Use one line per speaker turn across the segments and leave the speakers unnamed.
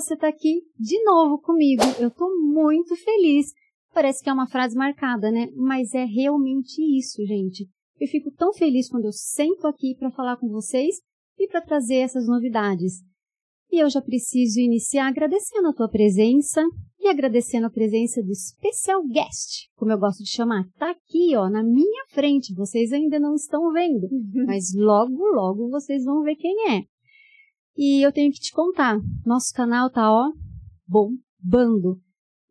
Você está aqui de novo comigo. Eu estou muito feliz. Parece que é uma frase marcada, né? Mas é realmente isso, gente. Eu fico tão feliz quando eu sento aqui para falar com vocês e para trazer essas novidades. E eu já preciso iniciar agradecendo a tua presença e agradecendo a presença do special guest, como eu gosto de chamar. Tá aqui, ó, na minha frente. Vocês ainda não estão vendo, mas logo, logo vocês vão ver quem é. E eu tenho que te contar, nosso canal tá, ó, bombando.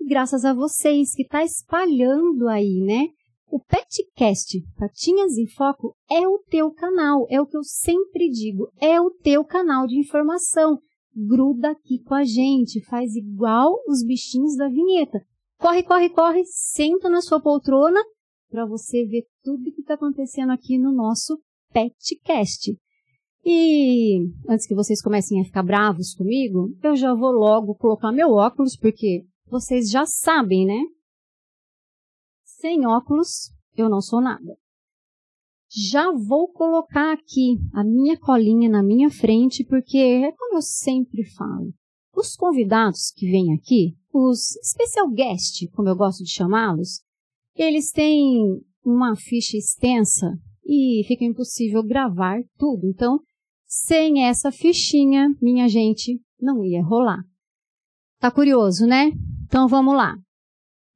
Graças a vocês que tá espalhando aí, né? O Petcast, Patinhas em Foco, é o teu canal, é o que eu sempre digo, é o teu canal de informação gruda aqui com a gente, faz igual os bichinhos da vinheta. Corre, corre, corre, senta na sua poltrona para você ver tudo que está acontecendo aqui no nosso Petcast. E antes que vocês comecem a ficar bravos comigo, eu já vou logo colocar meu óculos, porque vocês já sabem, né? Sem óculos, eu não sou nada. Já vou colocar aqui a minha colinha na minha frente, porque é como eu sempre falo. Os convidados que vêm aqui, os special guest, como eu gosto de chamá-los, eles têm uma ficha extensa e fica impossível gravar tudo. Então, sem essa fichinha, minha gente, não ia rolar. Tá curioso, né? Então vamos lá.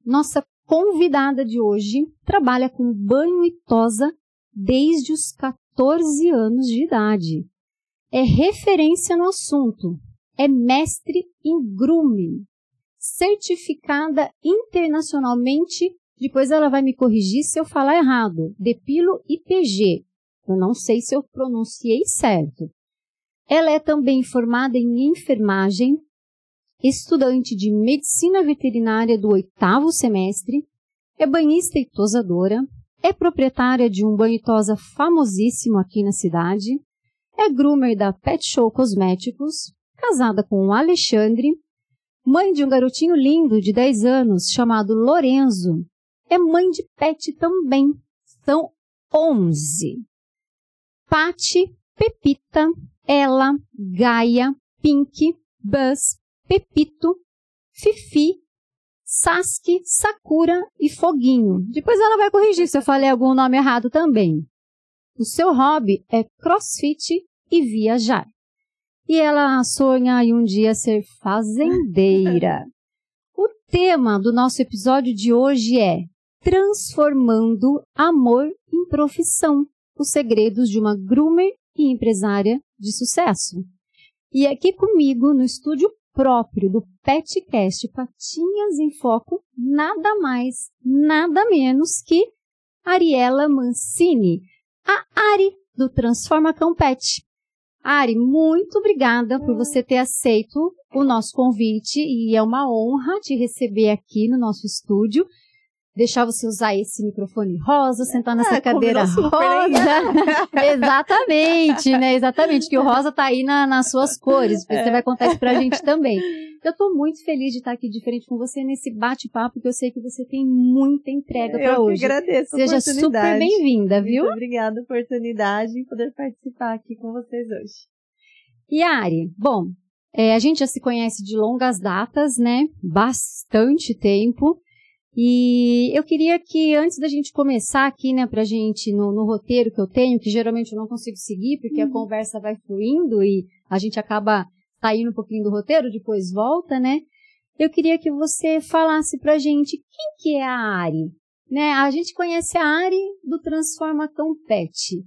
Nossa convidada de hoje trabalha com banho e tosa desde os 14 anos de idade. É referência no assunto. É mestre em grooming. Certificada internacionalmente. Depois ela vai me corrigir se eu falar errado. Depilo IPG. Eu não sei se eu pronunciei certo. Ela é também formada em enfermagem, estudante de medicina veterinária do oitavo semestre, é banhista e tosadora, é proprietária de um banho tosa famosíssimo aqui na cidade, é groomer da Pet Show Cosméticos, casada com o Alexandre, mãe de um garotinho lindo de 10 anos chamado Lorenzo, é mãe de pet também. São 11. Pati, Pepita, Ela, Gaia, Pink, Buzz, Pepito, Fifi, Sasuke, Sakura e Foguinho. Depois ela vai corrigir se eu falei algum nome errado também. O seu hobby é crossfit e viajar. E ela sonha em um dia ser fazendeira. o tema do nosso episódio de hoje é Transformando Amor em Profissão. Os segredos de uma groomer e empresária de sucesso. E aqui comigo no estúdio próprio do Petcast Patinhas em Foco, nada mais, nada menos que Ariela Mancini, a Ari do Transforma Cão Pet. Ari, muito obrigada por você ter aceito o nosso convite e é uma honra te receber aqui no nosso estúdio deixar você usar esse microfone rosa, sentar nessa é, cadeira rosa. Exatamente, né? Exatamente, que o rosa tá aí na, nas suas cores. É. Você vai contar isso pra gente também. Eu tô muito feliz de estar aqui diferente com você nesse bate-papo, porque eu sei que você tem muita entrega para hoje.
Eu agradeço
Seja super bem-vinda, viu?
Muito obrigada a oportunidade de poder participar aqui com vocês hoje.
Yari, bom, é, a gente já se conhece de longas datas, né? Bastante tempo. E eu queria que, antes da gente começar aqui, né, pra gente, no, no roteiro que eu tenho, que geralmente eu não consigo seguir, porque uhum. a conversa vai fluindo e a gente acaba saindo um pouquinho do roteiro, depois volta, né? Eu queria que você falasse pra gente quem que é a Ari, né? A gente conhece a Ari do Transforma Cão Pet,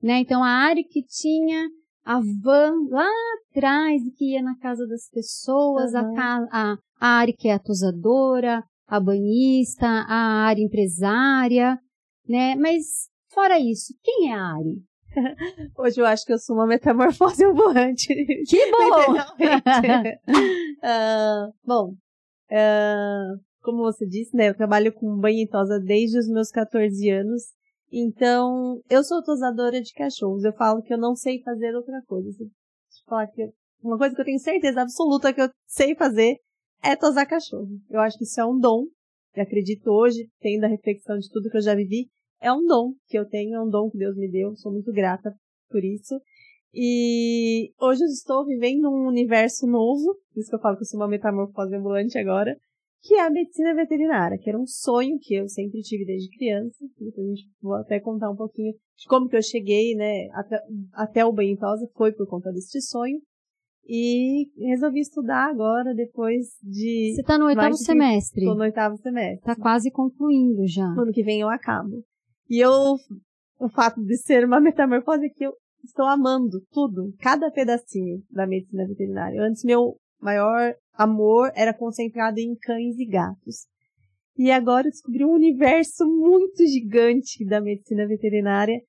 né? Então, a Ari que tinha a van lá atrás, que ia na casa das pessoas, uhum. a, a, a Ari que é tosadora, a banhista, a área empresária, né? Mas fora isso, quem é a Ari?
Hoje eu acho que eu sou uma metamorfose ambulante.
Que bom!
uh, bom, uh, como você disse, né? Eu trabalho com banho e tosa desde os meus 14 anos. Então, eu sou tosadora de cachorros. Eu falo que eu não sei fazer outra coisa. Deixa eu falar que uma coisa que eu tenho certeza absoluta que eu sei fazer é tosar cachorro. Eu acho que isso é um dom. Eu acredito hoje, tendo a reflexão de tudo que eu já vivi, é um dom que eu tenho, é um dom que Deus me deu. Sou muito grata por isso. E hoje eu estou vivendo um universo novo, por isso que eu falo que eu sou uma metamorfose ambulante agora, que é a medicina veterinária, que era um sonho que eu sempre tive desde criança. Depois a gente vou até contar um pouquinho de como que eu cheguei, né, até, até o tosa, foi por conta deste sonho. E resolvi estudar agora, depois de.
Você está no oitavo de... semestre?
Estou no oitavo semestre.
Está quase concluindo já.
Ano que vem eu acabo. E eu, o fato de ser uma metamorfose é que eu estou amando tudo, cada pedacinho da medicina veterinária. Antes, meu maior amor era concentrado em cães e gatos. E agora eu descobri um universo muito gigante da medicina veterinária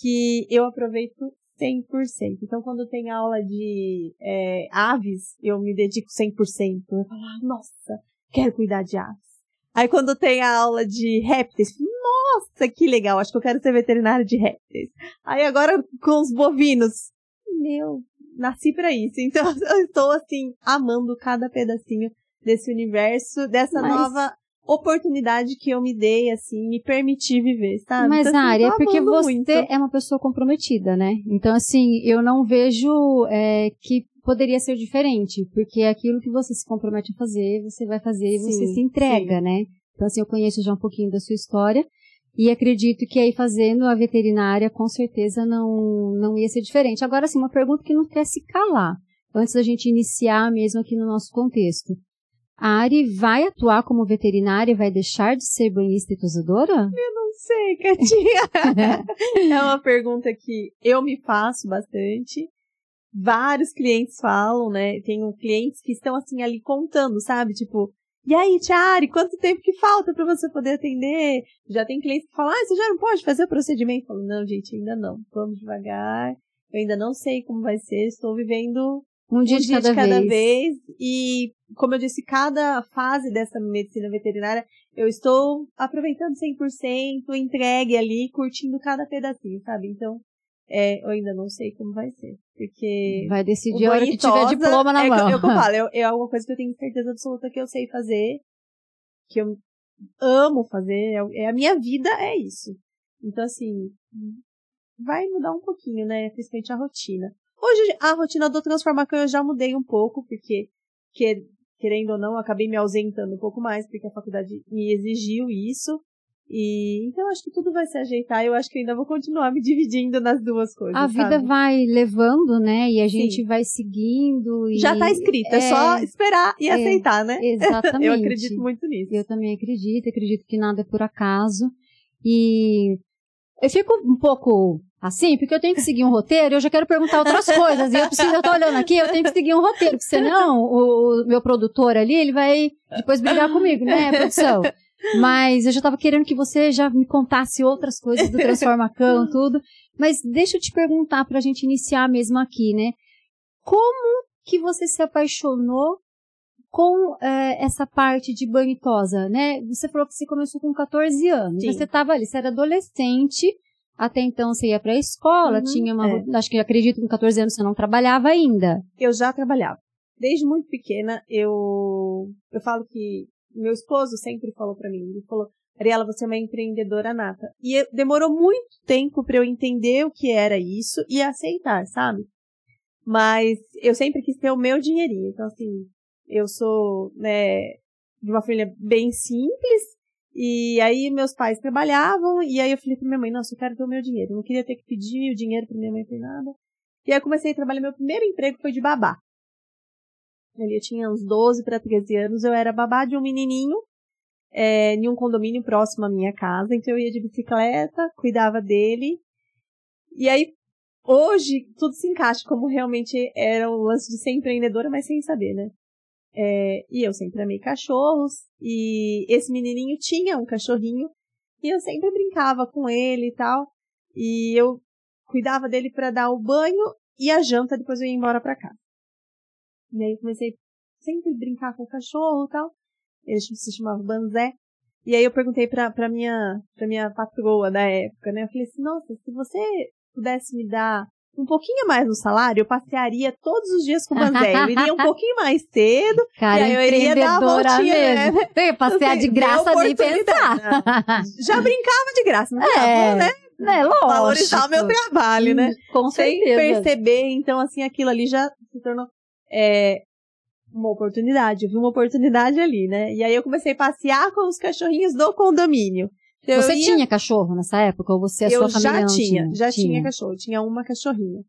que eu aproveito 100%. Então, quando tem aula de é, aves, eu me dedico 100%. Eu falo, ah, nossa, quero cuidar de aves. Aí, quando tem a aula de répteis, nossa, que legal, acho que eu quero ser veterinário de répteis. Aí, agora com os bovinos, meu, nasci para isso. Então, eu estou, assim, amando cada pedacinho desse universo, dessa Mas... nova oportunidade que eu me dei, assim, me permiti viver, sabe?
Mas,
então, assim,
Ari, é porque você
muito.
é uma pessoa comprometida, né? Então, assim, eu não vejo é, que poderia ser diferente, porque é aquilo que você se compromete a fazer, você vai fazer e você se entrega, sim. né? Então, assim, eu conheço já um pouquinho da sua história e acredito que aí fazendo a veterinária, com certeza não, não ia ser diferente. Agora, assim, uma pergunta que não quer se calar, antes da gente iniciar mesmo aqui no nosso contexto. A Ari vai atuar como veterinária e vai deixar de ser banhista e tosadora?
Eu não sei, Katinha. é uma pergunta que eu me faço bastante. Vários clientes falam, né? Tenho clientes que estão assim ali contando, sabe? Tipo, e aí, Tiari, quanto tempo que falta para você poder atender? Já tem clientes que falam, ah, você já não pode fazer o procedimento? Eu falo, não, gente, ainda não. Vamos devagar. Eu ainda não sei como vai ser. Estou vivendo
um dia, um de, dia cada de, cada vez. vez.
E, como eu disse, cada fase dessa medicina veterinária, eu estou aproveitando 100%, entregue ali, curtindo cada pedacinho, sabe? Então, é, eu ainda não sei como vai ser. Porque.
Vai decidir a hora que tiver diploma na
é,
mão.
É o que eu falo, é, é alguma coisa que eu tenho certeza absoluta que eu sei fazer, que eu amo fazer, é, é a minha vida, é isso. Então, assim, vai mudar um pouquinho, né? Principalmente a rotina. Hoje a rotina do Transformacão eu já mudei um pouco, porque, que, querendo ou não, eu acabei me ausentando um pouco mais, porque a faculdade me exigiu isso. E então acho que tudo vai se ajeitar. Eu acho que ainda vou continuar me dividindo nas duas coisas.
A vida
sabe?
vai levando, né? E a gente Sim. vai seguindo. E...
Já tá escrito, é, é só esperar e é, aceitar, né?
Exatamente.
eu acredito muito nisso.
Eu também acredito, acredito que nada é por acaso. E eu fico um pouco assim, porque eu tenho que seguir um roteiro, eu já quero perguntar outras coisas, e eu preciso, eu tô olhando aqui, eu tenho que seguir um roteiro, porque senão o, o meu produtor ali, ele vai depois brigar comigo, né, produção? Mas eu já tava querendo que você já me contasse outras coisas do Transformacão, tudo. Mas deixa eu te perguntar pra gente iniciar mesmo aqui, né? Como que você se apaixonou com é, essa parte de banho e tosa, né? Você falou que você começou com 14 anos. Sim. Você estava ali, você era adolescente, até então você ia para a escola, uhum, tinha uma. É. Acho que acredito que com 14 anos você não trabalhava ainda.
Eu já trabalhava. Desde muito pequena, eu, eu falo que meu esposo sempre falou para mim, ele falou, Ariela, você é uma empreendedora nata. E demorou muito tempo para eu entender o que era isso e aceitar, sabe? Mas eu sempre quis ter o meu dinheirinho. Então, assim, eu sou, né, de uma família bem simples. E aí meus pais trabalhavam, e aí eu falei pra minha mãe, nossa, eu quero ter o meu dinheiro. Eu não queria ter que pedir o dinheiro pra minha mãe por nada. E aí eu comecei a trabalhar, meu primeiro emprego foi de babá. Eu tinha uns 12 para 13 anos, eu era babá de um menininho é, em um condomínio próximo à minha casa, então eu ia de bicicleta, cuidava dele. E aí, hoje, tudo se encaixa como realmente era o lance de ser empreendedora, mas sem saber, né? É, e eu sempre amei cachorros, e esse menininho tinha um cachorrinho, e eu sempre brincava com ele e tal, e eu cuidava dele para dar o banho e a janta, depois eu ia embora para casa. E aí comecei sempre brincar com o cachorro e tal. Ele se chamava Banzé. E aí eu perguntei pra, pra, minha, pra minha patroa da época, né? Eu falei assim, nossa, se você pudesse me dar um pouquinho mais no salário, eu passearia todos os dias com o Banzé. Eu iria um pouquinho mais cedo.
Cara,
e aí eu iria dar uma voltinha,
mesmo. né? Tem, passear de graça nem pensar.
Já brincava de graça, não é, bom, né?
É, lógico.
valorizar o meu trabalho, né?
Com
Sem
certeza.
perceber, então assim, aquilo ali já se tornou é, uma oportunidade. Eu vi uma oportunidade ali, né? E aí eu comecei a passear com os cachorrinhos do condomínio.
Você
ia-
tinha cachorro nessa época? Ou você a
eu
sua família
já
não
tinha,
tinha?
já tinha cachorro. Eu tinha uma cachorrinha.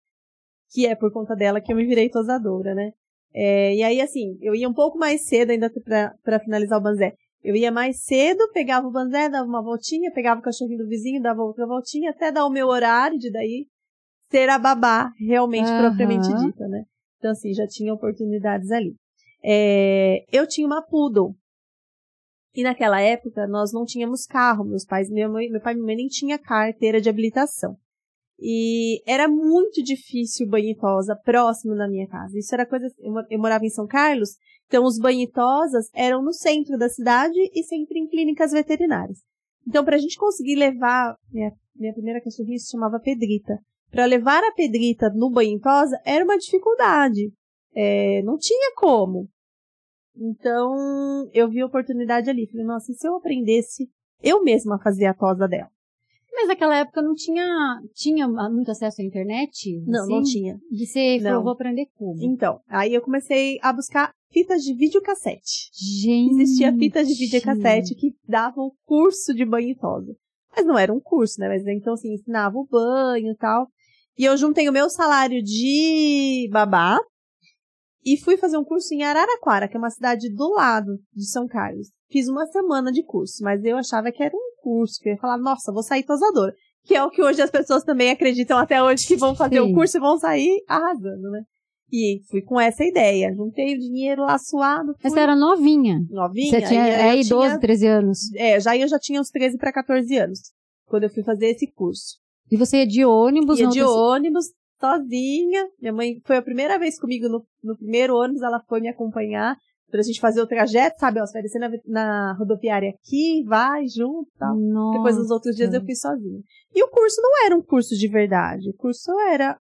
Que é por conta dela que eu me virei tosadora, né? É, e aí, assim, eu ia um pouco mais cedo ainda pra, pra finalizar o banzé. Eu ia mais cedo, pegava o banzé, dava uma voltinha, pegava o cachorrinho do vizinho, dava outra voltinha, até dar o meu horário de daí ser a babá realmente
Aham.
propriamente dita, né? Então, assim, já tinha oportunidades ali. É, eu tinha uma poodle. E naquela época nós não tínhamos carro, meus pais, minha mãe, meu pai e minha mãe nem tinha carteira de habilitação. E era muito difícil banho e tosa próximo da minha casa. Isso era coisa, eu, mo- eu morava em São Carlos, então os banho e tosas eram no centro da cidade e sempre em clínicas veterinárias. Então pra gente conseguir levar, minha, minha primeira cachorrinha se chamava Pedrita. Para levar a Pedrita no banho e tosa era uma dificuldade. É, não tinha como. Então, eu vi a oportunidade ali. Falei, nossa, e se eu aprendesse eu mesma a fazer a tosa dela?
Mas naquela época não tinha, tinha muito acesso à internet?
Não,
assim?
não tinha.
E você falou,
Não.
vou aprender como?
Então, aí eu comecei a buscar fitas de videocassete.
Gente.
Existia fitas de videocassete que davam curso de banho e tosa. Mas não era um curso, né? Mas então, assim, ensinava o banho e tal. E eu juntei o meu salário de babá e fui fazer um curso em Araraquara, que é uma cidade do lado de São Carlos. Fiz uma semana de curso, mas eu achava que era um curso, que eu ia falar, nossa, vou sair tosadora. Que é o que hoje as pessoas também acreditam até hoje, que vão fazer
Sim.
o curso e vão sair arrasando, né? E fui com essa ideia. Juntei o dinheiro lá suado.
Mas
fui
você era novinha.
novinha.
Você tinha
aí
é,
eu
12,
tinha-
13 anos.
é, já eu já tinha uns 13 para 14 anos, quando eu fui fazer esse curso.
E você ia de ônibus?
Ia de ônibus, sozinha. Minha mãe foi a primeira vez comigo no, no primeiro ônibus, ela foi me acompanhar pra gente fazer o trajeto, sabe? Ó, você vai descer na, na rodoviária aqui, vai junto tal.
Nossa.
Depois, nos outros dias, eu fui sozinha. E o curso não era um curso de verdade. O curso era.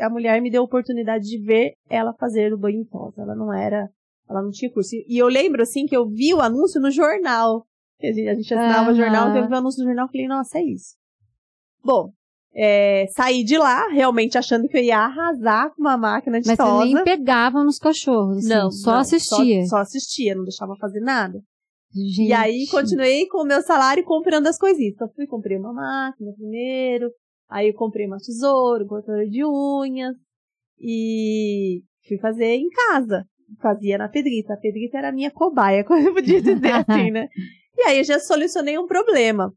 A mulher me deu a oportunidade de ver ela fazer o banho em tosa. Ela não era. Ela não tinha curso. E eu lembro, assim, que eu vi o anúncio no jornal. A gente, a gente assinava
Aham.
jornal, então eu vi o anúncio no jornal e falei, nossa, é isso. Bom, é, saí de lá, realmente achando que eu ia arrasar com uma máquina de
Mas
tosa.
você nem pegava nos cachorros, assim,
não,
só
não,
assistia.
Só, só assistia, não deixava fazer nada.
Gente.
E aí continuei com o meu salário comprando as coisinhas. Então fui comprei uma máquina primeiro, aí eu comprei uma tesoura, um cortador de unhas e fui fazer em casa. Fazia na Pedrita. A Pedrita era a minha cobaia, como eu podia dizer assim, né? E aí eu já solucionei um problema.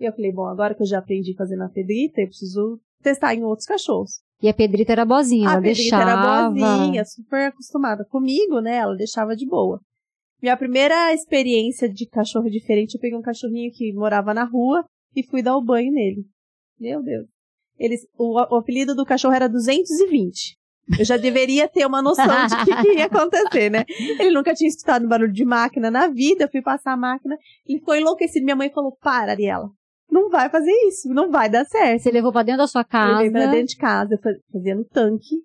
E eu falei, bom, agora que eu já aprendi a fazer na Pedrita, eu preciso testar em outros cachorros.
E a Pedrita era boazinha,
A
ela
Pedrita
deixava.
era boazinha, super acostumada comigo, né? Ela deixava de boa. Minha primeira experiência de cachorro diferente, eu peguei um cachorrinho que morava na rua e fui dar o banho nele. Meu Deus. Eles, o, o apelido do cachorro era 220. Eu já deveria ter uma noção de o que, que ia acontecer, né? Ele nunca tinha escutado barulho de máquina na vida, eu fui passar a máquina, ele ficou enlouquecido. Minha mãe falou, para, Ariela, não vai fazer isso, não vai dar certo.
Você levou pra dentro da sua casa.
Levei pra dentro de casa, eu fa- fazia no tanque.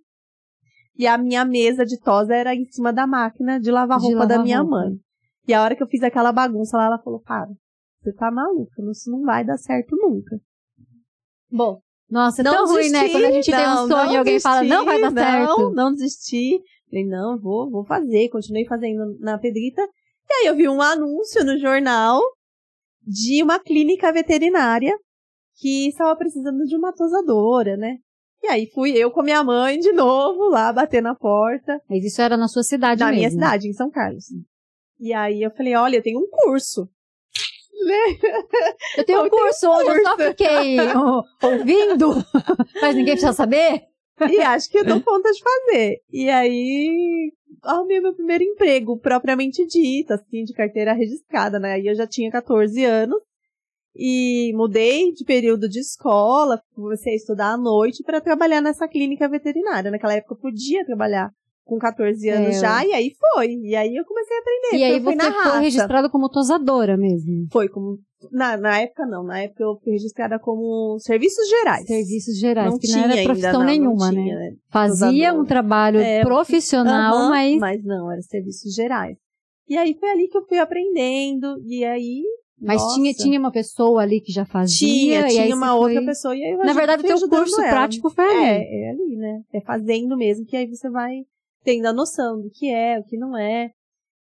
E a minha mesa de tosa era em cima da máquina de lavar
De
roupa
lavar
da minha
roupa.
mãe. E a hora que eu fiz aquela bagunça lá, ela falou, para, você tá maluca, isso não vai dar certo nunca. Bom,
Nossa, é
não
tão ruim, né?
desisti,
Quando a gente tem um
não,
sonho e
não
alguém fala, não vai dar
desisti,
certo.
Não, não desisti. Falei, não, vou, vou fazer. Continuei fazendo na Pedrita. E aí eu vi um anúncio no jornal de uma clínica veterinária que estava precisando de uma tosadora, né? E aí fui eu com minha mãe de novo lá bater na porta
Mas isso era na sua cidade
da
mesmo.
minha cidade, em São Carlos. E aí eu falei, olha, eu tenho um curso.
Eu tenho um curso onde eu só fiquei ouvindo, mas ninguém precisa saber.
e acho que eu dou conta de fazer. E aí, arrumei meu primeiro emprego, propriamente dito, assim, de carteira registrada, né? Aí eu já tinha 14 anos. E mudei de período de escola, comecei a estudar à noite para trabalhar nessa clínica veterinária. Naquela época eu podia trabalhar com 14 anos
É.
já, e aí foi. E aí eu comecei a aprender.
E aí você
na
foi registrada como tosadora mesmo.
Foi como. Na, na época não, na época eu fui registrada como serviços gerais.
Serviços gerais,
não
que
tinha
não era
ainda,
profissão
não, não
nenhuma,
tinha,
né? Fazia
Tosadora.
um trabalho
É,
profissional,
Aham,
mas
não, era serviços gerais. E aí foi ali que eu fui aprendendo, e aí
Mas
Nossa.
tinha, tinha uma pessoa ali que já fazia.
Tinha, tinha uma
foi-
outra pessoa. E aí eu
Na verdade, o teu curso
ela.
prático foi ali.
É, é ali, né? É fazendo mesmo, que aí você vai tendo a noção do que é, o que não é.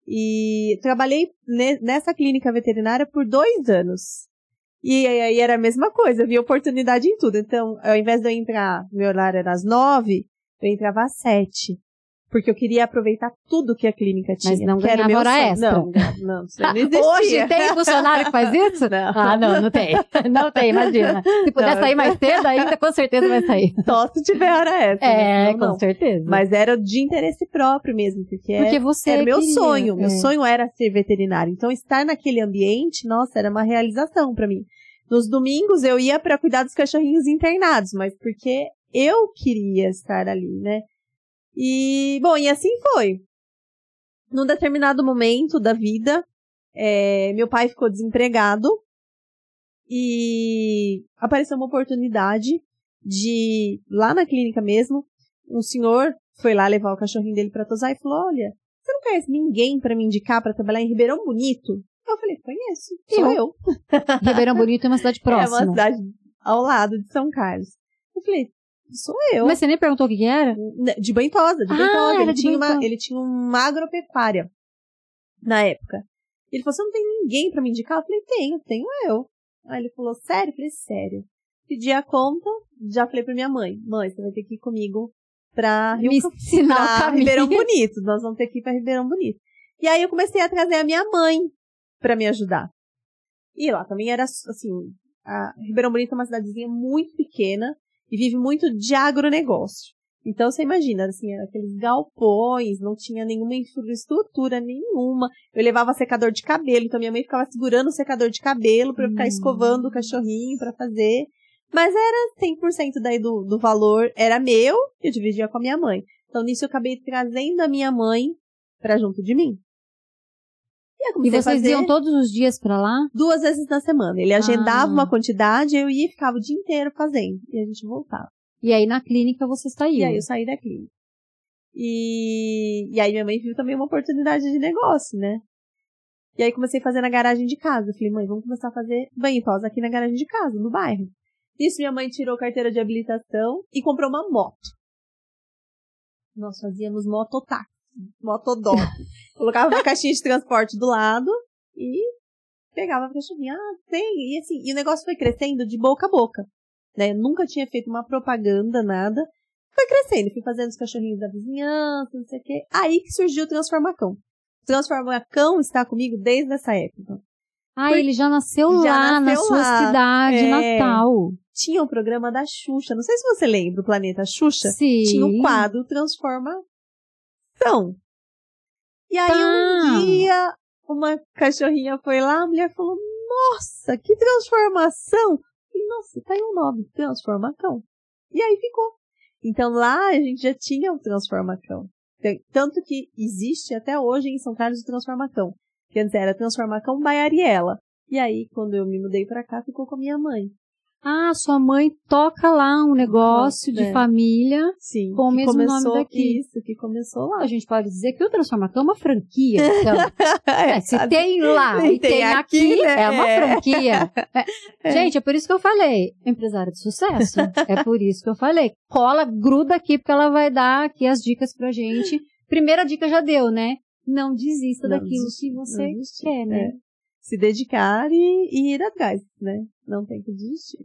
E trabalhei ne- nessa clínica veterinária por dois anos. E aí era a mesma coisa, eu via oportunidade em tudo. Então, ao invés de eu entrar, meu horário era às nove, eu entrava às sete. Porque eu queria aproveitar tudo que a clínica tinha.
Mas não
o meu
ganhava hora
sonho.
extra.
Não, não, isso não existia.
Hoje tem funcionário que faz isso?
Não.
Ah, não, não tem. Não tem, imagina. Se puder
Não.
sair mais cedo, ainda com certeza vai sair.
Só se tiver hora extra. né?
É,
Não,
com
não.
certeza.
Mas era de interesse próprio mesmo, porque,
Porque
é-
você
era meu
queria,
sonho. Meu
é.
sonho era ser veterinário. Então, estar naquele ambiente, nossa, era uma realização pra mim. Nos domingos eu ia pra cuidar dos cachorrinhos internados, mas porque eu queria estar ali, né? E, bom, e assim foi. Num determinado momento da vida, é, meu pai ficou desempregado e apareceu uma oportunidade de, lá na clínica mesmo, um senhor foi lá levar o cachorrinho dele pra tosar e falou: Olha, você não conhece ninguém pra me indicar pra trabalhar em Ribeirão Bonito? Eu falei: Conheço, sou
Eu.
eu.
Ribeirão Bonito é uma cidade
É
próxima.
uma cidade ao lado de São Carlos. Eu falei: Sou eu.
Mas você nem perguntou o que, que era?
De Bantosa, de
Ah,
Bantosa.
era
Ele, tinha uma,
Bantosa.
ele tinha uma agropecuária na época. Ele falou: Você não tem ninguém pra me indicar? Eu falei: Tenho, tenho eu. Aí ele falou: Sério? Eu falei: Sério. Pedi a conta, já falei pra minha mãe: Mãe, você vai ter que ir comigo pra Rio pra. Ribeirão Bonito. Nós vamos ter que ir pra Ribeirão Bonito. E aí eu comecei a trazer a minha mãe pra me ajudar. E lá também era assim, a Ribeirão Bonito é uma cidadezinha muito pequena e vive muito de agronegócio. Então você imagina, assim, aqueles galpões, não tinha nenhuma infraestrutura nenhuma. Eu levava secador de cabelo, então minha mãe ficava segurando o secador de cabelo pra eu ficar
Hum.
escovando o cachorrinho pra fazer. Mas era 100% daí do, do valor, era meu, eu dividia com a minha mãe. Então nisso eu acabei trazendo a minha mãe pra junto de mim. E,
E vocês iam todos os dias pra lá?
duas vezes na semana. Ele agendava
Ah.
uma quantidade, eu ia e ficava o dia inteiro fazendo. E a gente voltava.
E aí na clínica você saiu.
E aí eu saí da clínica. E, e aí minha mãe viu também uma oportunidade de negócio, né? E aí comecei a fazer na garagem de casa. Eu falei, mãe, vamos começar a fazer banho e pausa aqui na garagem de casa, no bairro. Isso minha mãe tirou carteira de habilitação e comprou uma moto. Nós fazíamos mototáxi, motodó. Colocava uma caixinha de transporte do lado e pegava a cachorrinha. Ah, tem. E assim, e o negócio foi crescendo de boca a boca. Né? Eu nunca tinha feito uma propaganda, nada. Foi crescendo, fui fazendo os cachorrinhos da vizinhança, não sei o quê. Aí que surgiu o Transformacão. O Transformacão está comigo desde essa época.
Ah, ele já nasceu
Já
lá, na
nasceu
sua
lá.
cidade
É.
natal.
Tinha o programa da Xuxa. Não sei se você lembra o Planeta Xuxa.
Sim.
Tinha o quadro Transformação. E aí um dia, uma cachorrinha foi lá, a mulher falou, nossa, que transformação! E nossa, tá aí o nome, Transformacão. E aí ficou. Então lá a gente já tinha o Transformacão. Tanto que existe até hoje em São Carlos o Transformacão. Que antes era Transformacão Baiariela. E aí, quando eu me mudei pra cá, ficou com a minha mãe.
Ah, sua mãe toca lá um negócio de
é.
família.
Sim.
Com o mesmo nome daqui.
Isso, que começou lá.
A gente pode dizer que o Transformacão é uma franquia. Então, É, se
quase-
tem lá e
tem
aqui,
aqui, né?
é uma
É.
franquia. É. Gente, é por isso que eu falei, empresária de sucesso. É por isso que eu falei. Cola, gruda aqui, porque ela vai dar aqui as dicas pra gente. Primeira dica já deu, né? Não desista
Não
daquilo que você quer, né?
É. Se dedicar e, e ir atrás, né? Não tem que desistir.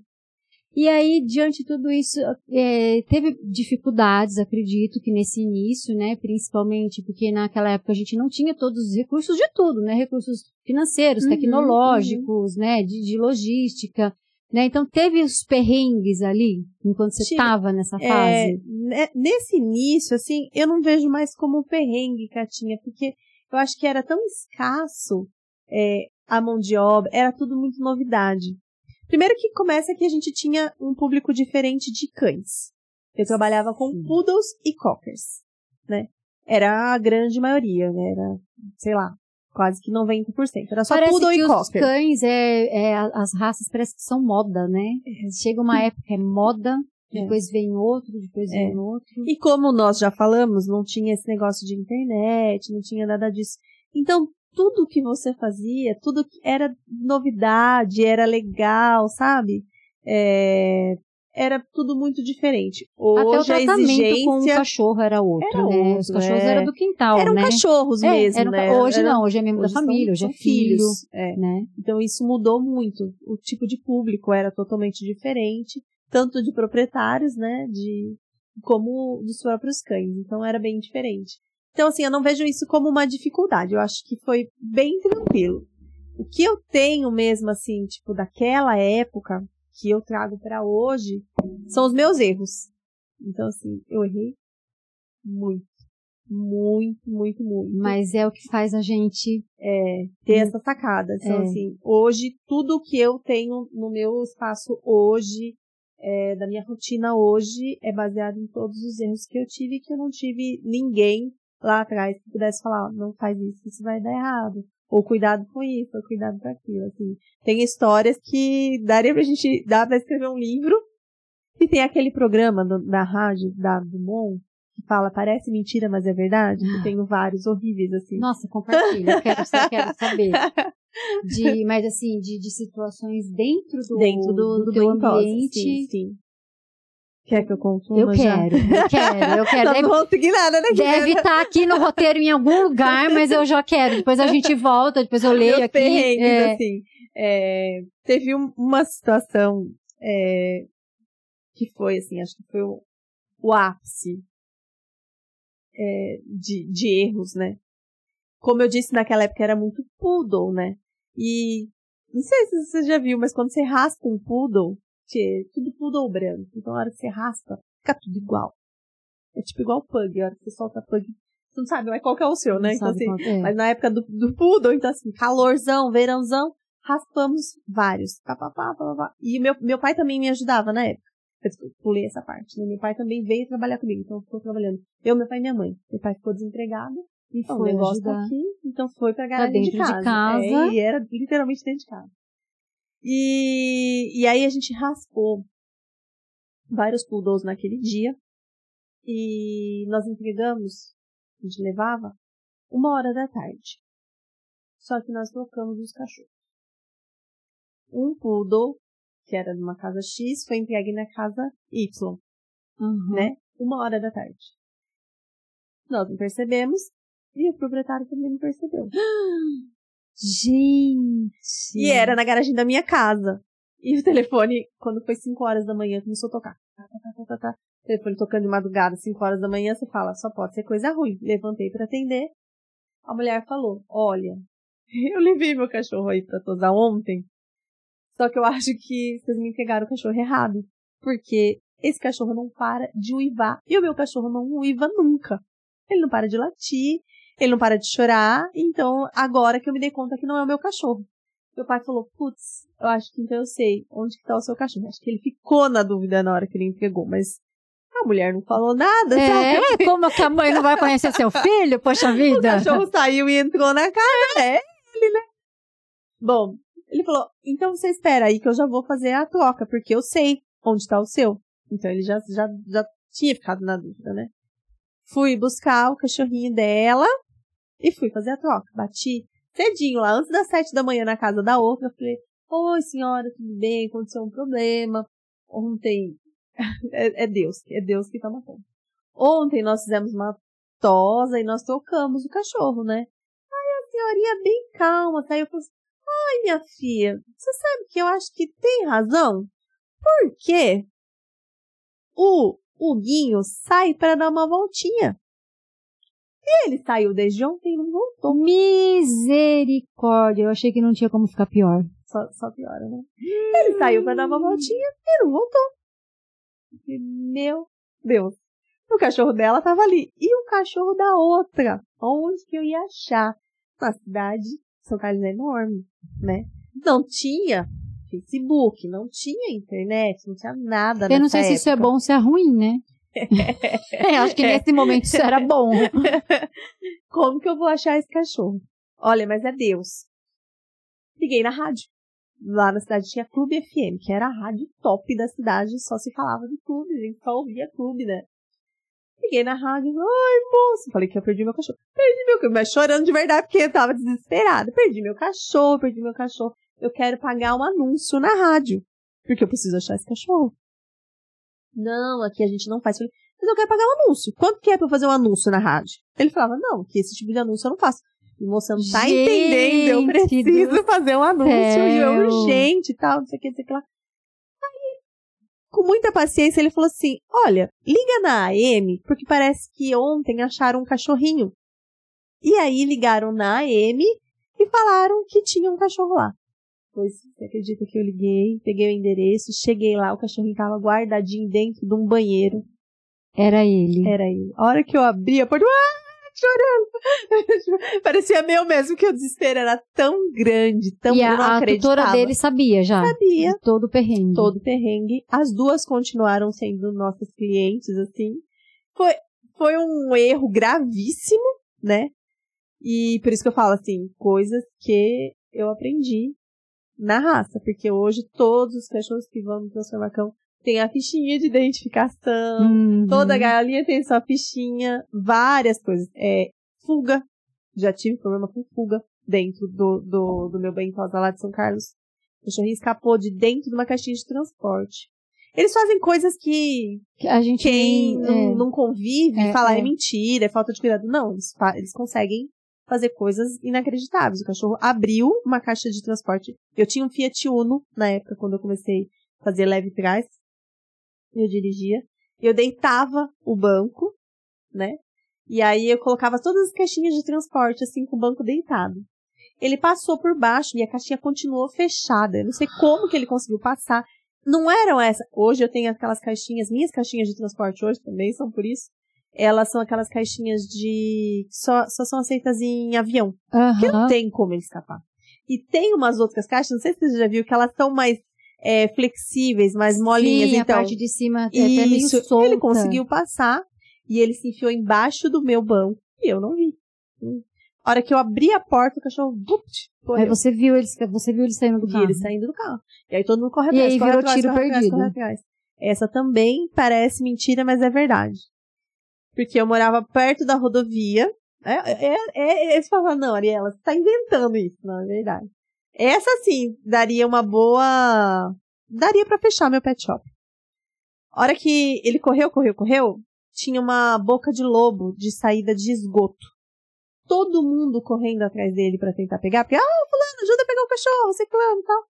E aí, diante de tudo isso, é, teve dificuldades, acredito que nesse início, né? Principalmente porque naquela época a gente não tinha todos os recursos de tudo, né? Recursos financeiros,
Uhum,
tecnológicos, né? De, de logística, né? Então teve os perrengues ali, enquanto você estava nessa
É,
fase.
né, nesse início, assim, eu não vejo mais como um perrengue, Catinha, porque eu acho que era tão escasso é, a mão de obra, era tudo muito novidade. Primeiro que começa que a gente tinha um público diferente de cães. Eu trabalhava com
Sim.
poodles e cockers, né? Era a grande maioria, né? Era, sei lá, quase que 90%. Era só
Parece
poodle
que
e
os
cocker.
cães, é, é, as raças parece que são moda, né? Chega uma época é moda,
É.
depois vem outro, depois
É.
vem outro.
E como nós já falamos, não tinha esse negócio de internet, não tinha nada disso. Então, tudo que você fazia, tudo que era novidade, era legal, sabe? É, era tudo muito diferente. Hoje
Até o
a exigência
com o cachorro era outro,
era
né?
outro,
Os cachorros
é.
eram do quintal,
eram
né?
cachorros
É,
mesmo,
eram-
né?
Hoje
Era-
não, hoje é membro da
hoje
família, hoje é filho,
filhos, é.
né?
Então isso mudou muito. O tipo de público era totalmente diferente, tanto de proprietários, né, de como dos próprios cães. Então era bem diferente. Então assim, eu não vejo isso como uma dificuldade. Eu acho que foi bem tranquilo. O que eu tenho mesmo assim, tipo daquela época que eu trago pra hoje, são os meus erros. Então assim, eu errei muito, muito, muito, muito
Mas é o que faz a gente.
é, ter essa sacada. Então,
É.
assim, hoje, tudo que eu tenho no meu espaço hoje, é, da minha rotina hoje, é baseado em todos os erros que eu tive e que eu não tive ninguém lá atrás que pudesse falar, não faz isso, isso vai dar errado. Ou cuidado com isso, ou cuidado com aquilo, assim. Tem histórias que daria pra gente, dá pra escrever um livro. E tem aquele programa do- da rádio, da Dumont, que fala, parece mentira, mas é verdade. Eu tenho vários horríveis, assim.
Nossa, compartilha, eu quero, quero saber. De, mas assim, de, de situações dentro do,
dentro do, do, Banho Tosa,
ambiente.
Sim, sim. Quer que eu conte
Eu
já?
quero, eu quero, eu quero. Deve,
não vamos seguir nada, né?
deve estar aqui no roteiro em algum lugar, mas eu já quero. Depois a gente volta, depois eu leio
Meus
aqui. é.
assim. É, teve um- uma situação é, que foi, assim, acho que foi o, o ápice é, de, de erros, né? Como eu disse, naquela época era muito poodle, né? E não sei se você já viu, mas quando você raspa um poodle, é tudo poodle branco, então na hora que você raspa, fica tudo igual. É tipo igual pug, a hora que você solta pug, você não sabe mais qual que é o seu, né? Então, assim,
é.
mas na época do, do poodle, então assim, calorzão, verãozão, raspamos vários. Pá, pá, pá, pá, pá. E meu, meu pai também me ajudava na época. Eu pulei essa parte. né? Meu pai também veio trabalhar comigo, então ficou trabalhando. Eu, meu pai e minha mãe. Meu pai ficou desempregado.
E
Então, o
foi
negócio tá
ajudar.
aqui, então foi pra garagem
dentro
de
de
casa.
casa.
É, e era literalmente dentro de casa. E, e aí a gente raspou vários poodles naquele dia. E nós entregamos, a gente levava, uma hora da tarde. Só que nós trocamos os cachorros. Um poodle, que era de uma casa X, foi entregue na casa Y,
Uhum.
né? Uma hora da tarde. Nós não percebemos e o proprietário também não percebeu.
Gente.
E era na garagem da minha casa. E o telefone, quando foi 5 horas da manhã, começou a tocar. Tá, tá, tá. O telefone tocando de madrugada, 5 horas da manhã, você fala, só pode ser coisa ruim. Levantei pra atender. A mulher falou, olha, eu levei meu cachorro aí pra tosar ontem. Só que eu acho que vocês me entregaram o cachorro errado. Porque esse cachorro não para de uivar. E o meu cachorro não uiva nunca. Ele não para de latir, ele não para de chorar. Então, agora que eu me dei conta que não é o meu cachorro. Meu pai falou, putz, eu acho que então eu sei onde que tá o seu cachorro. Acho que ele ficou na dúvida na hora que ele entregou, mas a mulher não falou nada, sabe?
É, como que a mãe não vai conhecer seu filho? Poxa
O
vida.
cachorro saiu e entrou na casa, é ele, né? Bom, ele falou, então você espera aí que eu já vou fazer a troca, porque eu sei onde tá o seu. Então ele já, já, já tinha ficado na dúvida, né? Fui buscar o cachorrinho dela e fui fazer a troca. Bati cedinho lá, antes das sete da manhã na casa da outra. Falei, oi senhora, tudo bem? Aconteceu um problema. Ontem, é, é Deus, é Deus que toma conta. Ontem nós fizemos uma tosa e nós trocamos o cachorro, né? Aí a senhorinha bem calma saiu e falou assim, ai minha filha, você sabe que eu acho que tem razão? Por quê? O Huguinho sai para dar uma voltinha. E ele saiu desde ontem e não voltou.
Misericórdia. Eu achei que não tinha como ficar pior.
Só, só piora, né? Ele saiu para dar uma voltinha e não voltou. E, meu Deus. O cachorro dela tava ali. E o cachorro da outra? Onde que eu ia achar? Na cidade, São Carlos é enorme, né? Não tinha Facebook, não tinha internet, não tinha nada
Eu não sei se isso é
época.
bom ou se é ruim, né? É, acho que nesse momento isso era bom.
Como que eu vou achar esse cachorro? Olha, mas é Deus. Liguei na rádio. Lá na cidade tinha Clube FM, que era a rádio top da cidade, só se falava do clube, a gente só ouvia clube, né? Liguei na rádio, ai, moço. Falei que eu perdi meu cachorro. Perdi meu cachorro, mas chorando de verdade, porque eu tava desesperada. Perdi meu cachorro, perdi meu cachorro. Eu quero pagar um anúncio na rádio, porque eu preciso achar esse cachorro. Não, aqui a gente não faz. Falei, mas eu quero pagar um anúncio. Quanto que é pra eu fazer um anúncio na rádio? Ele falava, não, que esse tipo de anúncio eu não faço. E moça, não tá
Gente
entendendo, eu preciso fazer um anúncio e é urgente e tal, não sei o que, não sei o que lá. Aí, com muita paciência, ele falou assim, olha, liga na AM, porque parece que ontem acharam um cachorrinho. E aí ligaram na AM e falaram que tinha um cachorro lá. Pois, você acredita que eu liguei, peguei o endereço, cheguei lá, o cachorrinho tava guardadinho dentro de um banheiro.
Era ele.
Era ele. A hora que eu abri a porta, ah, chorando. Parecia meu mesmo, que o desespero era tão grande, tão
e a, a tutora dele sabia já.
Sabia.
Todo perrengue.
Todo perrengue. As duas continuaram sendo nossas clientes, assim. Foi, foi um erro gravíssimo, né? E por isso que eu falo, assim, coisas que eu aprendi na raça. Porque hoje todos os cachorros que vão no transformar cão têm a fichinha de identificação.
Uhum.
Toda galinha tem sua fichinha, várias coisas. É, fuga. Já tive problema com fuga dentro do, do, do meu bentosa lá de São Carlos. O cachorrinho escapou de dentro de uma caixinha de transporte. Eles fazem coisas que
Que A gente
quem não,
é.
não convive
É,
fala
é.
é mentira, é falta de cuidado. Não, eles, eles conseguem fazer coisas inacreditáveis. O cachorro abriu uma caixa de transporte. Eu tinha um Fiat Uno na época, quando eu comecei a fazer leve trás. Eu dirigia. Eu deitava o banco, né? E aí eu colocava todas as caixinhas de transporte, assim, com o banco deitado. Ele passou por baixo e a caixinha continuou fechada. Eu não sei como que ele conseguiu passar. Não eram essa. Hoje eu tenho aquelas caixinhas, minhas caixinhas de transporte hoje também são por isso. Elas são aquelas caixinhas de. Só, só são aceitas em avião. Que não tem como ele escapar. E tem umas outras caixas, não sei se você já viu, que elas são mais é, flexíveis, mais molinhas.
Sim,
então,
a parte de cima é até meio
isso,
solta.
ele conseguiu passar e ele se enfiou embaixo do meu banco e eu não vi. Hum. A hora que eu abri a porta, o cachorro, vupt,
Aí você viu ele, você viu ele saindo do
E
carro.
ele saindo do carro. E aí todo mundo corre
E
atrás,
aí
corre
virou
atrás,
tiro
corre atrás,
perdido.
corre atrás. Essa também parece mentira, mas é verdade. Porque eu morava perto da rodovia. É, é, é, é, você fala, não, Ariela, você tá inventando isso. Não, é verdade. Essa sim, daria uma boa. Daria pra fechar meu pet shop. A hora que ele correu, correu, correu, tinha uma boca de lobo de saída de esgoto. Todo mundo correndo atrás dele pra tentar pegar, porque, ah, fulano, ajuda a pegar o cachorro, ciclano e tal.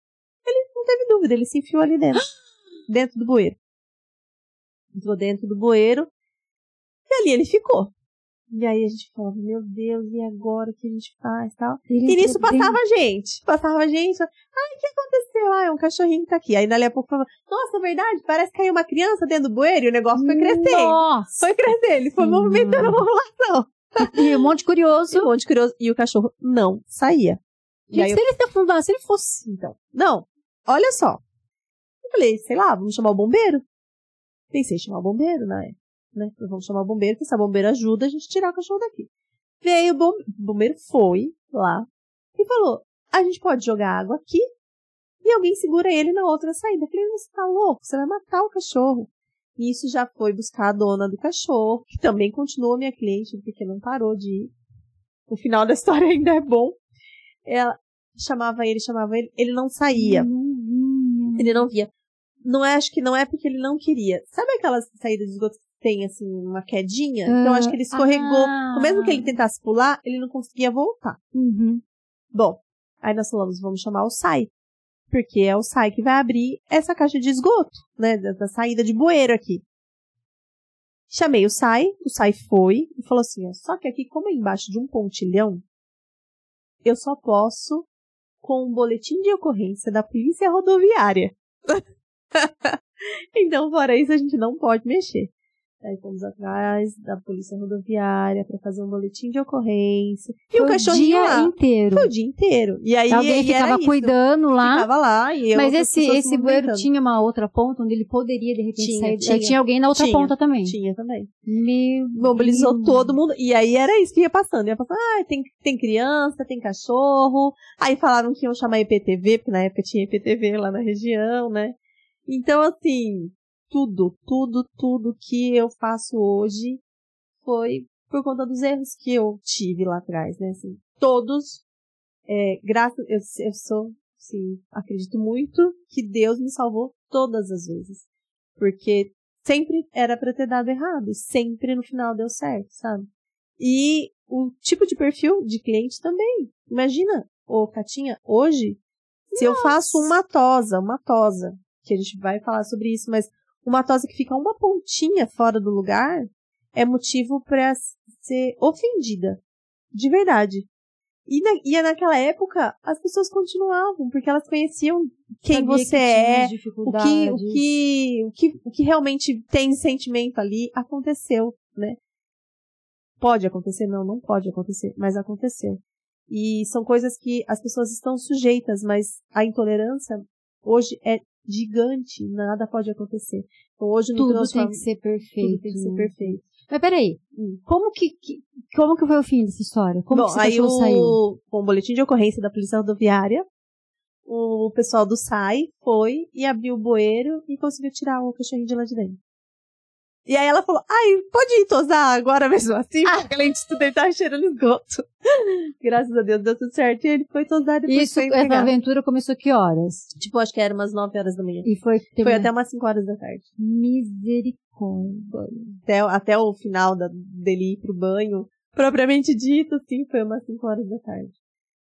Ele não teve dúvida, ele se enfiou ali dentro. dentro do bueiro. Entrou dentro do bueiro. E ali ele ficou. E aí a gente falava, meu Deus, e agora o que a gente faz tal?
Ele
E nisso passava gente. Passava gente. Ai, o que aconteceu? Ah, é um cachorrinho que tá aqui. Aí dali a pouco falava, nossa, é verdade, parece que caiu uma criança dentro do bueiro e o negócio foi crescer.
Nossa!
Foi crescer, ele foi
Senhora.
movimentando a população.
E um monte de curioso.
E um monte de curioso. E o cachorro não saía. E aí eu
se ele se afundasse, se ele fosse.
Então, não, olha só. Eu falei, sei lá, vamos chamar o bombeiro. Pensei em chamar o bombeiro na época, né? Vamos chamar o bombeiro, que se a bombeira ajuda a gente tirar o cachorro daqui. Veio o bom- o bombeiro, foi lá e falou, a gente pode jogar água aqui e alguém segura ele na outra saída. Eu falei, você tá louco? Você vai matar o cachorro. E isso já foi buscar a dona do cachorro, que também continua minha cliente, porque não parou de ir. O final da história ainda é bom. Ela chamava ele, chamava ele, ele não saía. Ele não via. Não é, acho que não é porque ele não queria. Sabe aquelas saídas de esgoto tem, assim, uma quedinha? então, acho que ele escorregou.
Ah.
Mesmo que ele tentasse pular, ele não conseguia voltar.
Uhum.
Bom, aí nós falamos, vamos chamar o SAI. Porque é o SAI que vai abrir essa caixa de esgoto, né? Da, da saída de bueiro aqui. Chamei o SAI, o SAI foi e falou assim, ó, só que aqui, como é embaixo de um pontilhão, eu só posso com um boletim de ocorrência da polícia rodoviária. então, fora isso, a gente não pode mexer. Aí fomos atrás da polícia rodoviária para fazer um boletim de ocorrência. E
Foi
o cachorrinho
dia
lá.
inteiro.
Foi o dia inteiro. E aí
Alguém
e
ficava
isso.
cuidando lá.
Ficava lá e eu
Mas esse, esse
se
bueiro tinha uma outra ponta onde ele poderia, de repente,
Tinha,
sair.
tinha.
Tinha alguém na outra
Tinha.
ponta também.
Tinha também.
Meu
Mobilizou
Deus.
todo mundo. E aí era isso que ia passando. Ia passando, ah, tem, tem criança, tem cachorro. Aí falaram que iam chamar IPTV, porque na época tinha IPTV lá na região, né? Então, assim, tudo, tudo, tudo que eu faço hoje foi por conta dos erros que eu tive lá atrás, né? Assim, todos, é, graças, eu, eu sou, sim, acredito muito que Deus me salvou todas as vezes. Porque sempre era para ter dado errado e sempre no final deu certo, sabe? E o tipo de perfil de cliente também. Imagina, ô Catinha, hoje, Nossa. se eu faço uma tosa, uma tosa, que a gente vai falar sobre isso, mas uma tosa que fica uma pontinha fora do lugar é motivo para ser ofendida. De verdade. E, na, e naquela época, as pessoas continuavam, porque elas conheciam quem
Sabia
você
que
é, o que, o, que, o, que, o que realmente tem sentimento ali, aconteceu, né? Pode acontecer? Não, não pode acontecer, mas aconteceu. E são coisas que as pessoas estão sujeitas, mas a intolerância hoje é gigante, nada pode acontecer. Então, hoje no
Tudo tem que ser perfeito.
Tudo tem que ser perfeito.
Mas peraí,
Hum.
como que, que- como que foi o fim dessa história? Como
Bom,
que
aí o,
saiu?
com o boletim de ocorrência da Polícia Rodoviária, o pessoal do SAI foi e abriu o bueiro e conseguiu tirar o cachorrinho de lá de dentro. E aí ela falou, ai, pode ir tosar agora mesmo assim? Porque além disso tudo ele tava cheirando esgoto. Graças a Deus deu tudo certo e ele foi tosar depois
Isso,
foi
essa aventura começou que horas?
Tipo, acho que era umas 9 horas da manhã.
E foi,
Foi até umas 5 horas da tarde.
misericórdia.
Até, até o final da, dele ir pro banho, propriamente dito, sim, foi umas 5 horas da tarde.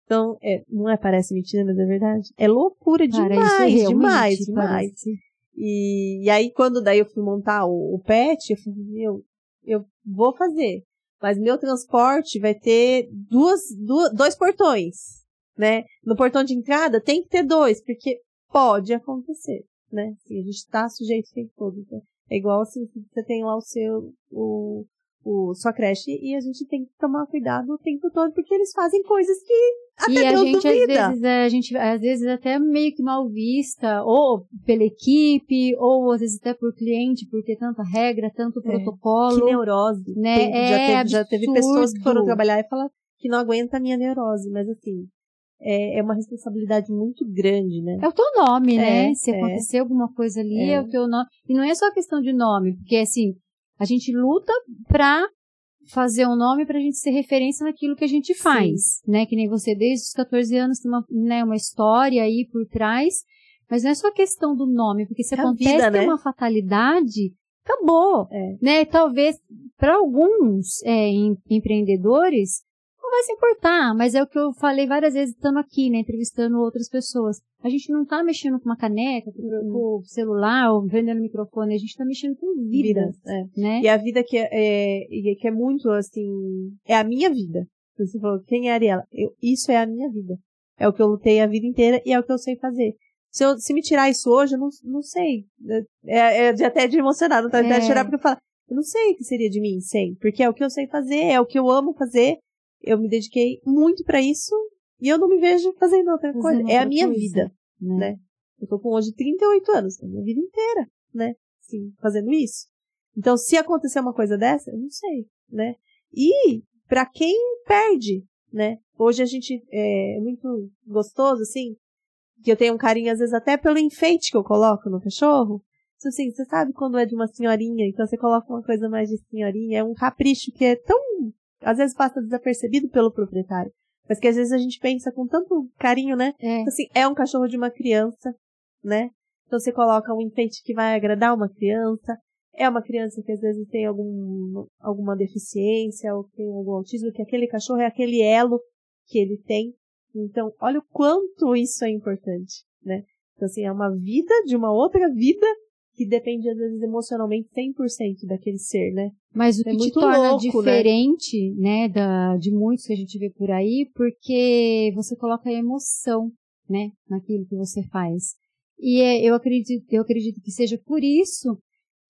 Então, é, não é parece mentira, mas é verdade. É loucura
Cara,
demais,
realmente
demais, demais.
parece-
E, e aí, quando daí eu fui montar o, o pet, eu falei, meu, eu vou fazer. Mas meu transporte vai ter duas, duas, dois portões, né? No portão de entrada tem que ter dois, porque pode acontecer, né? Assim, a gente tá sujeito o tempo todo. Então, é igual assim, você tem lá o seu, o, o, sua creche e a gente tem que tomar cuidado o tempo todo, porque eles fazem coisas que até
e a gente, às vezes, é, a gente, às vezes, até meio que mal vista, ou pela equipe, ou às vezes até por cliente, por ter tanta regra, tanto
É,
protocolo.
Que neurose.
né?
Tem- já,
É
teve, já teve pessoas que foram trabalhar e falaram que não aguenta a minha neurose, mas assim, é, é uma responsabilidade muito grande, né?
É o teu nome, né?
É,
Se
é.
acontecer alguma coisa ali, é.
É.
o teu nome. E não é só questão de nome, porque assim, a gente luta pra fazer um nome pra gente ser referência naquilo que a gente faz, né? Que nem você, desde os 14 anos, tem uma, né, uma história aí por trás, mas não é só questão do nome, porque se
É a
acontece
vida, né?
uma fatalidade, acabou,
É.
né? Talvez, para alguns é, em- empreendedores, não vai se importar, mas é o que eu falei várias vezes estando aqui, né, entrevistando outras pessoas. A gente não tá mexendo com uma caneca, com,
Uhum.
o celular, ou vendendo microfone, a gente tá mexendo com vidas,
é.
né?
E a vida que é, é- que é muito assim, é a minha vida. Você falou, quem é a Ariela? Eu, isso é a minha vida. É o que eu lutei a vida inteira e é o que eu sei fazer. Se, eu, se me tirar isso hoje, eu não, não sei. É, é até de emocionado, tá? Até
É.
chorar porque eu falo, eu não sei o que seria de mim sem. Porque é o que eu sei fazer, é o que eu amo fazer. Eu me dediquei muito pra isso e eu não me vejo fazendo outra
Fazendo
coisa. É a
outra
minha
coisa.
vida.
né?
né? Eu tô com hoje 38 anos, é a minha vida inteira, né? Sim, fazendo isso. Então, se acontecer uma coisa dessa, eu não sei, né? E pra quem perde, né? Hoje a gente é, é muito gostoso, assim, que eu tenho um carinho, às vezes, até pelo enfeite que eu coloco no cachorro. Então, assim, você sabe quando é de uma senhorinha, então você coloca uma coisa mais de senhorinha, é um capricho que é tão, às vezes passa desapercebido pelo proprietário. Mas que às vezes a gente pensa com tanto carinho, né?
É.
Assim, é um cachorro de uma criança, né? Então você coloca um enfeite que vai agradar uma criança. É uma criança que às vezes tem algum, alguma deficiência ou tem algum autismo, que aquele cachorro é aquele elo que ele tem. Então, olha o quanto isso é importante, né? Então, assim, é uma vida de uma outra vida que depende, às vezes, emocionalmente 100% daquele ser, né?
Mas o
É
que te torna
louco, né?
diferente, né, da, de muitos que a gente vê por aí, porque você coloca emoção, né, naquilo que você faz. E é, eu acredito, eu acredito que seja por isso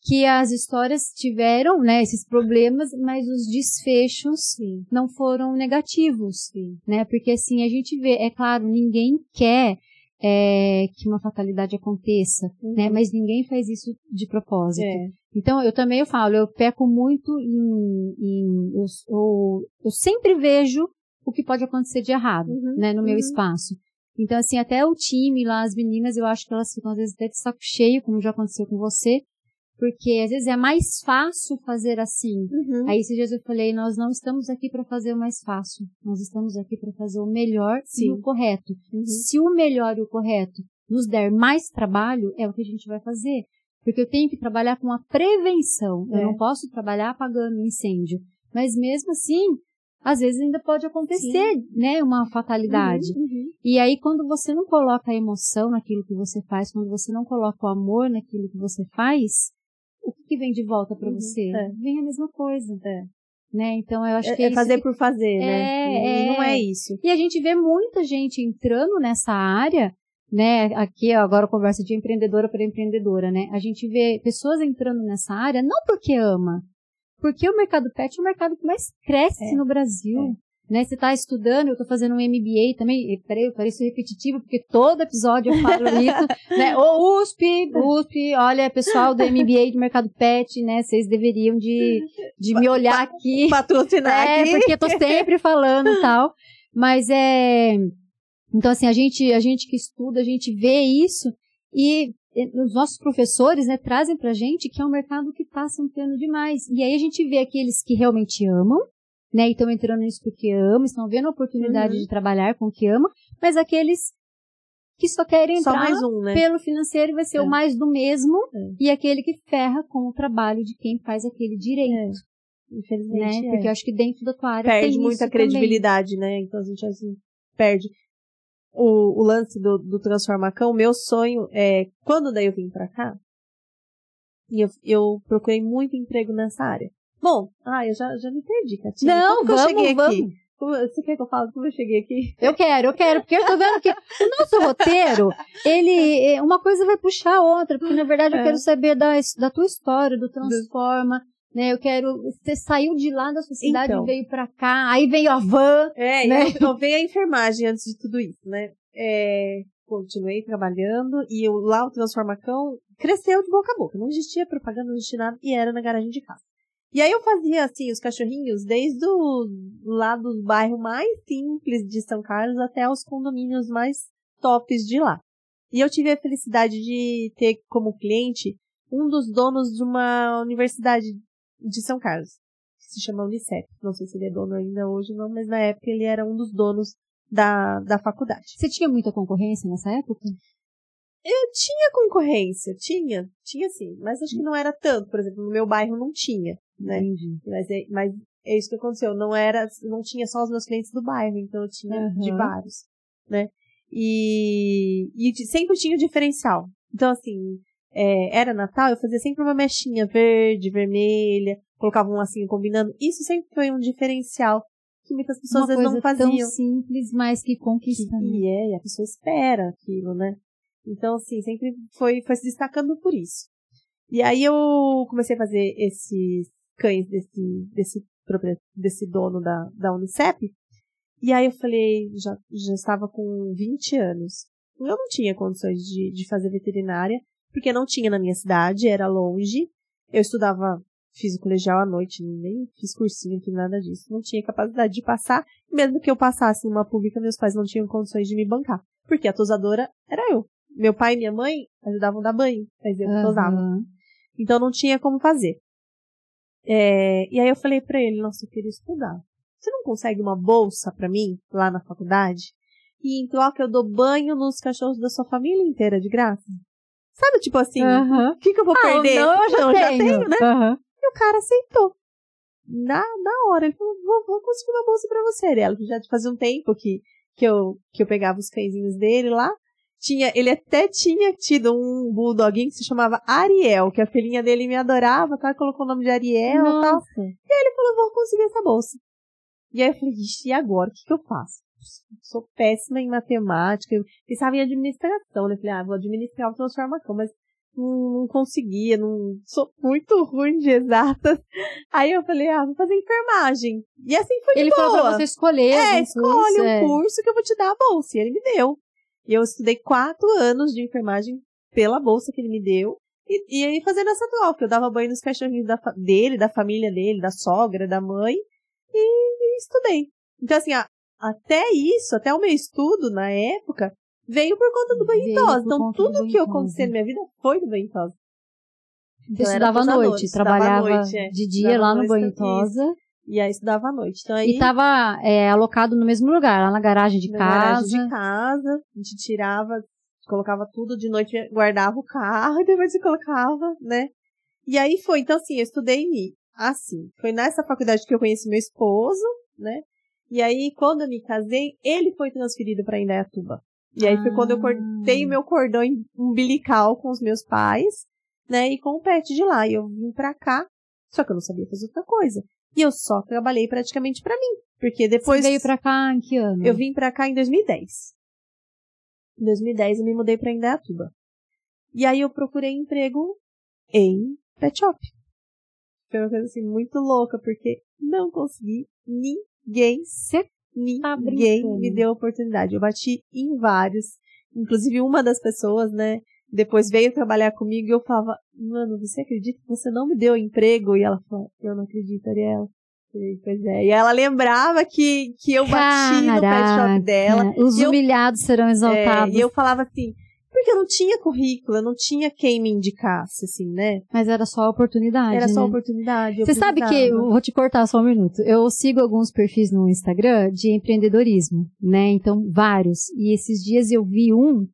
que as histórias tiveram, né, esses problemas, mas os desfechos
Sim.
não foram negativos, né? Porque assim a gente vê, é claro, ninguém quer é, que uma fatalidade aconteça, né? Mas ninguém faz isso de propósito.
É.
Então, eu também eu falo, eu peco muito em. em eu, eu, eu sempre vejo o que pode acontecer de errado,
Uhum,
né, no meu
uhum.
espaço. Então, assim, até o time lá, as meninas, eu acho que elas ficam às vezes até de saco cheio, como já aconteceu com você, Porque às vezes é mais fácil fazer assim.
Uhum.
Aí esses dias eu falei, nós não estamos aqui para fazer o mais fácil. Nós estamos aqui para fazer o melhor
Sim.
e o correto.
Uhum.
Se o melhor e o correto nos der mais trabalho, é o que a gente vai fazer. Porque eu tenho que trabalhar com a prevenção.
É.
Eu não posso trabalhar apagando incêndio. Mas mesmo assim, às vezes ainda pode acontecer, né, uma fatalidade.
Uhum, uhum.
E aí, quando você não coloca a emoção naquilo que você faz, quando você não coloca o amor naquilo que você faz, o que, que vem de volta para
Uhum,
você?
é.
Vem a mesma coisa.
É.
Né? Então, eu acho
É,
que é,
é fazer
que-
por fazer,
É,
né? E não
é.
é isso.
E a gente vê muita gente entrando nessa área, né? Aqui agora a conversa de empreendedora para empreendedora, né? A gente vê pessoas entrando nessa área não porque ama, porque o mercado pet é o mercado que mais cresce
É,
no Brasil. Né, você está estudando, eu estou fazendo um MBA também, e, peraí, eu pareço repetitivo, porque todo episódio eu falo isso, né, ô USP, USP, olha, pessoal do MBA de mercado pet, né, vocês deveriam de, de me olhar aqui,
Patrocinar
é,
aqui.
porque eu tô sempre falando e tal. Mas é. Então, assim, a gente, a gente que estuda, a gente vê isso e os nossos professores, né, trazem pra gente que é um mercado que tá se ampliando demais. E aí a gente vê aqueles que realmente amam, né, e estão entrando nisso porque amam, estão vendo a oportunidade
Uhum.
de trabalhar com o que amam, mas aqueles que só querem
Só
entrar
mais um, né?
pelo financeiro vai ser
É.
o mais do mesmo
É.
e aquele que ferra com o trabalho de quem faz aquele direito
Infelizmente,
né?
é.
Porque eu acho que dentro da tua área
perde muita credibilidade, né? Então a gente assim, perde. O, o lance do, do Transformacão, meu sonho é, quando daí eu vim pra cá, e eu, eu procurei muito emprego nessa área. Bom, ah, eu já, já me perdi, Catinha.
Não,
Como que
vamos,
eu cheguei
vamos.
aqui? Como- Você quer que eu fale como eu cheguei aqui?
Eu quero, eu quero, porque eu tô vendo que o nosso roteiro, ele, é, uma coisa vai puxar a outra, porque na verdade eu
É.
quero saber da, da tua história, do Transforma, né? Eu quero, você saiu de lá da sua cidade
Então.
e veio pra cá, aí veio a van,
É,
Né?
eu, eu veio a enfermagem antes de tudo isso, né? É, continuei trabalhando e eu, lá o Transformacão cresceu de boca a boca. Não existia propaganda, não existia nada e era na garagem de casa. E aí eu fazia, assim, os cachorrinhos desde o lá do bairro mais simples de São Carlos até os condomínios mais tops de lá. E eu tive a felicidade de ter como cliente um dos donos de uma universidade de São Carlos que se chama Unicef. Não sei se ele é dono ainda hoje, não, mas na época ele era um dos donos da, da faculdade.
Você tinha muita concorrência nessa época?
Eu tinha concorrência, tinha, tinha sim, mas acho que não era tanto, por exemplo, no meu bairro não tinha, né?
Entendi.
Mas é, mas é isso que aconteceu, não era, não tinha só os meus clientes do bairro, então eu tinha
Aham.
de vários, né? E, e sempre tinha o diferencial. Então, assim, é, era Natal, eu fazia sempre uma mechinha verde, vermelha, colocava um lacinho combinando. Isso sempre foi um diferencial que muitas pessoas
Uma
às vezes
coisa
não faziam.
tão simples, mas que conquista. né?
E é, e a pessoa espera aquilo, né? Então, assim, sempre foi, foi se destacando por isso. E aí eu comecei a fazer esses cães desse, desse, desse dono da, da Unicep. E aí eu falei, já, já estava com 20 anos. Eu não tinha condições de, de fazer veterinária, porque não tinha na minha cidade, era longe. Eu estudava, fiz o colegial à noite, nem fiz cursinho, fiz nada disso. Não tinha capacidade de passar. Mesmo que eu passasse numa pública, meus pais não tinham condições de me bancar. Porque a tosadora era eu. Meu pai e minha mãe ajudavam a dar banho, mas eu que tosava. Então não tinha como fazer. É, e aí eu falei pra ele, nossa, eu queria estudar. Você não consegue uma bolsa pra mim lá na faculdade? E em troca eu dou banho nos cachorros da sua família inteira de graça? Sabe, tipo assim, o que, que eu vou
Ah,
perder?
não, eu já
Não,
tenho.
né?
Aham.
E o cara aceitou. Na, na hora, ele falou, vou, vou conseguir uma bolsa pra você. Ela que já fazia um tempo que, que, eu, que eu pegava os cãezinhos dele lá. Tinha, ele até tinha tido um bulldoguinho que se chamava Ariel, que a filhinha dele me adorava, tá? Colocou o nome de Ariel e tal.
Nossa.
Ele falou, vou conseguir essa bolsa. E aí eu falei, ixi, e agora? O que, que eu faço? Sou péssima em matemática. Eu pensava em administração, né? Falei, ah, vou administrar o transformação, mas não, não conseguia, não sou muito ruim de exatas. Aí eu falei, ah, vou fazer enfermagem. E assim foi de
Ele falou
boa.
pra você escolher.
É,
algum
escolhe
curso,
um
é.
curso que eu vou te dar a bolsa. E ele me deu. E eu estudei quatro anos de enfermagem pela bolsa que ele me deu. E, e aí fazendo essa troca. Eu dava banho nos cachorrinhos da dele, da família dele, da sogra, da mãe. E, e estudei. Então, assim, a- até isso, até o meu estudo na época, veio por conta do banho idosa.
por
Então, tudo que eu
idosa.
aconteceu na minha vida foi do banho idosa.
Então, eu estudava à noite, trabalhava noite, é. de dia lá no Banho Tosa.
E aí estudava à noite. Então, aí,
e tava é, alocado no mesmo lugar, lá na garagem de
na
casa.
garagem de casa, a gente tirava, colocava tudo de noite, guardava o carro e depois se colocava, né? E aí foi, então assim, eu estudei assim. Foi nessa faculdade que eu conheci meu esposo, né? E aí, quando eu me casei, ele foi transferido para Indaiatuba. E aí ah. foi quando eu cortei o ah. meu cordão umbilical com os meus pais, né? E com o pet de lá. E eu vim pra cá, só que eu não sabia fazer outra coisa. E eu só trabalhei praticamente para mim. Porque depois.
Você veio pra cá em que ano?
Eu vim pra cá em 2010. Em 2010 eu me mudei pra Indaiatuba. E aí eu procurei emprego em pet shop. Foi uma coisa assim muito louca, porque não consegui ninguém. Você tá ninguém me deu oportunidade. Eu bati em vários. Inclusive uma das pessoas, né? Depois veio trabalhar comigo e eu falava, mano, você acredita que você não me deu emprego? E ela falou, eu não acredito, Ariel. Pois é. E ela lembrava que, que eu bati Caraca, no pet shop dela.
Os humilhados serão exaltados.
É, e eu falava assim, porque eu não tinha currículo, eu não tinha quem me indicasse, assim, né?
Mas era só a oportunidade.
Era
né?
só a oportunidade.
Você sabe que, eu vou te cortar só um minuto. Eu sigo alguns perfis no Instagram de empreendedorismo, né? Então, vários. E esses dias eu vi um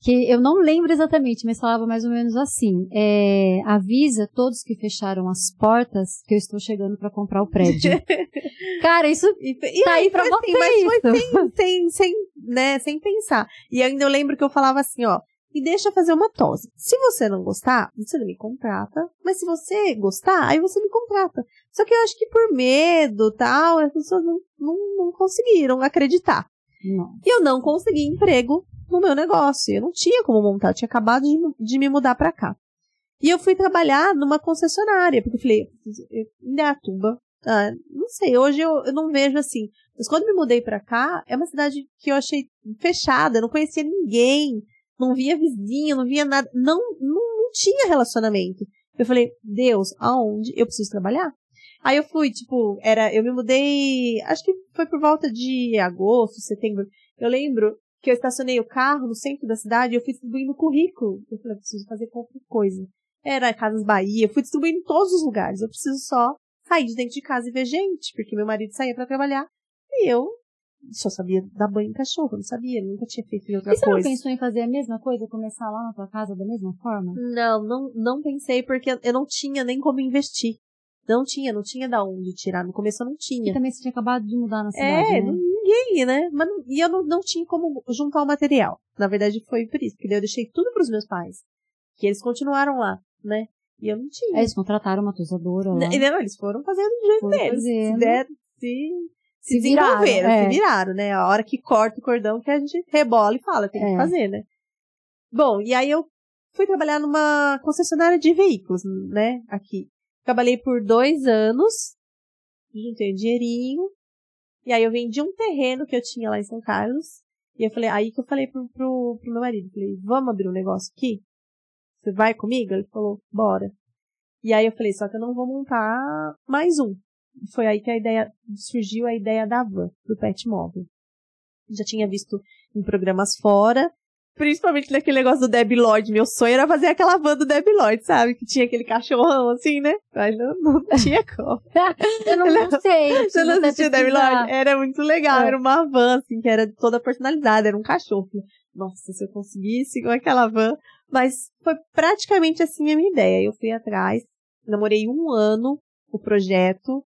que eu não lembro exatamente, mas falava mais ou menos assim: é, avisa todos que fecharam as portas que eu estou chegando para comprar o prédio. Cara, isso e, e tá aí, pra assim, você. Mas
foi sem, sem, sem, né, sem pensar. E ainda eu lembro que eu falava assim: ó, e deixa fazer uma tosse. Se você não gostar, você não me contrata. Mas se você gostar, aí você me contrata. Só que eu acho que por medo tal, as pessoas não, não, não conseguiram acreditar. Não. E eu não consegui emprego no meu negócio. Eu não tinha como montar, eu tinha acabado de, de me mudar para cá. E eu fui trabalhar numa concessionária, porque eu falei, Indaiatuba, ah, não sei, hoje eu, eu não vejo assim. Mas quando me mudei para cá, é uma cidade que eu achei fechada, eu não conhecia ninguém, não via vizinho, não via nada, não, não, não tinha relacionamento. Eu falei, Deus, aonde eu preciso trabalhar? Aí eu fui, tipo, era, eu me mudei, acho que foi por volta de agosto, setembro. Eu lembro que eu estacionei o carro no centro da cidade e eu fui distribuindo currículo. Eu falei, eu preciso fazer qualquer coisa. Era Casas Bahia, eu fui distribuindo em todos os lugares. Eu preciso só sair de dentro de casa e ver gente, porque meu marido saía para trabalhar e eu só sabia dar banho em cachorro, não sabia, nunca tinha feito outra
e você
coisa.
você não pensou em fazer a mesma coisa, começar lá na tua casa da mesma forma?
Não, não, não pensei porque eu não tinha nem como investir. Não tinha, não tinha da onde tirar. No começo eu não tinha.
E também você tinha acabado de mudar na cidade,
É,
né?
Ninguém, né? Mas, e eu não, não tinha como juntar o material. Na verdade foi por isso, porque daí eu deixei tudo pros meus pais. Que eles continuaram lá, né? E eu não tinha.
É, eles contrataram uma tosadora lá.
Não, eles foram fazendo do jeito foram deles. Se, der, se, se, se desenvolveram, é. se viraram, né? A hora que corta o cordão que a gente rebola e fala, tem é. que fazer, né? Bom, e aí eu fui trabalhar numa concessionária de veículos, né? Aqui. Trabalhei por dois anos, juntei um dinheirinho, e aí eu vendi um terreno que eu tinha lá em São Carlos, e eu falei, aí que eu falei pro, pro, pro meu marido, falei, vamos abrir um negócio aqui? Você vai comigo? Ele falou, bora. E aí eu falei, só que eu não vou montar mais um. Foi aí que a ideia, surgiu a ideia da van, do pet móvel. Já tinha visto em programas fora, Principalmente naquele negócio do Debbie Lloyd. Meu sonho era fazer aquela van do Debbie Lloyd, sabe? Que tinha aquele cachorrão assim, né? Mas não, não tinha como.
eu não sei.
Você não assistiu Debbie Lloyd? Era muito legal. É. Era uma van, assim, que era toda personalizada. Era um cachorro. Nossa, se eu conseguisse com aquela van. Mas foi praticamente assim a minha ideia. Eu fui atrás, namorei um ano o projeto.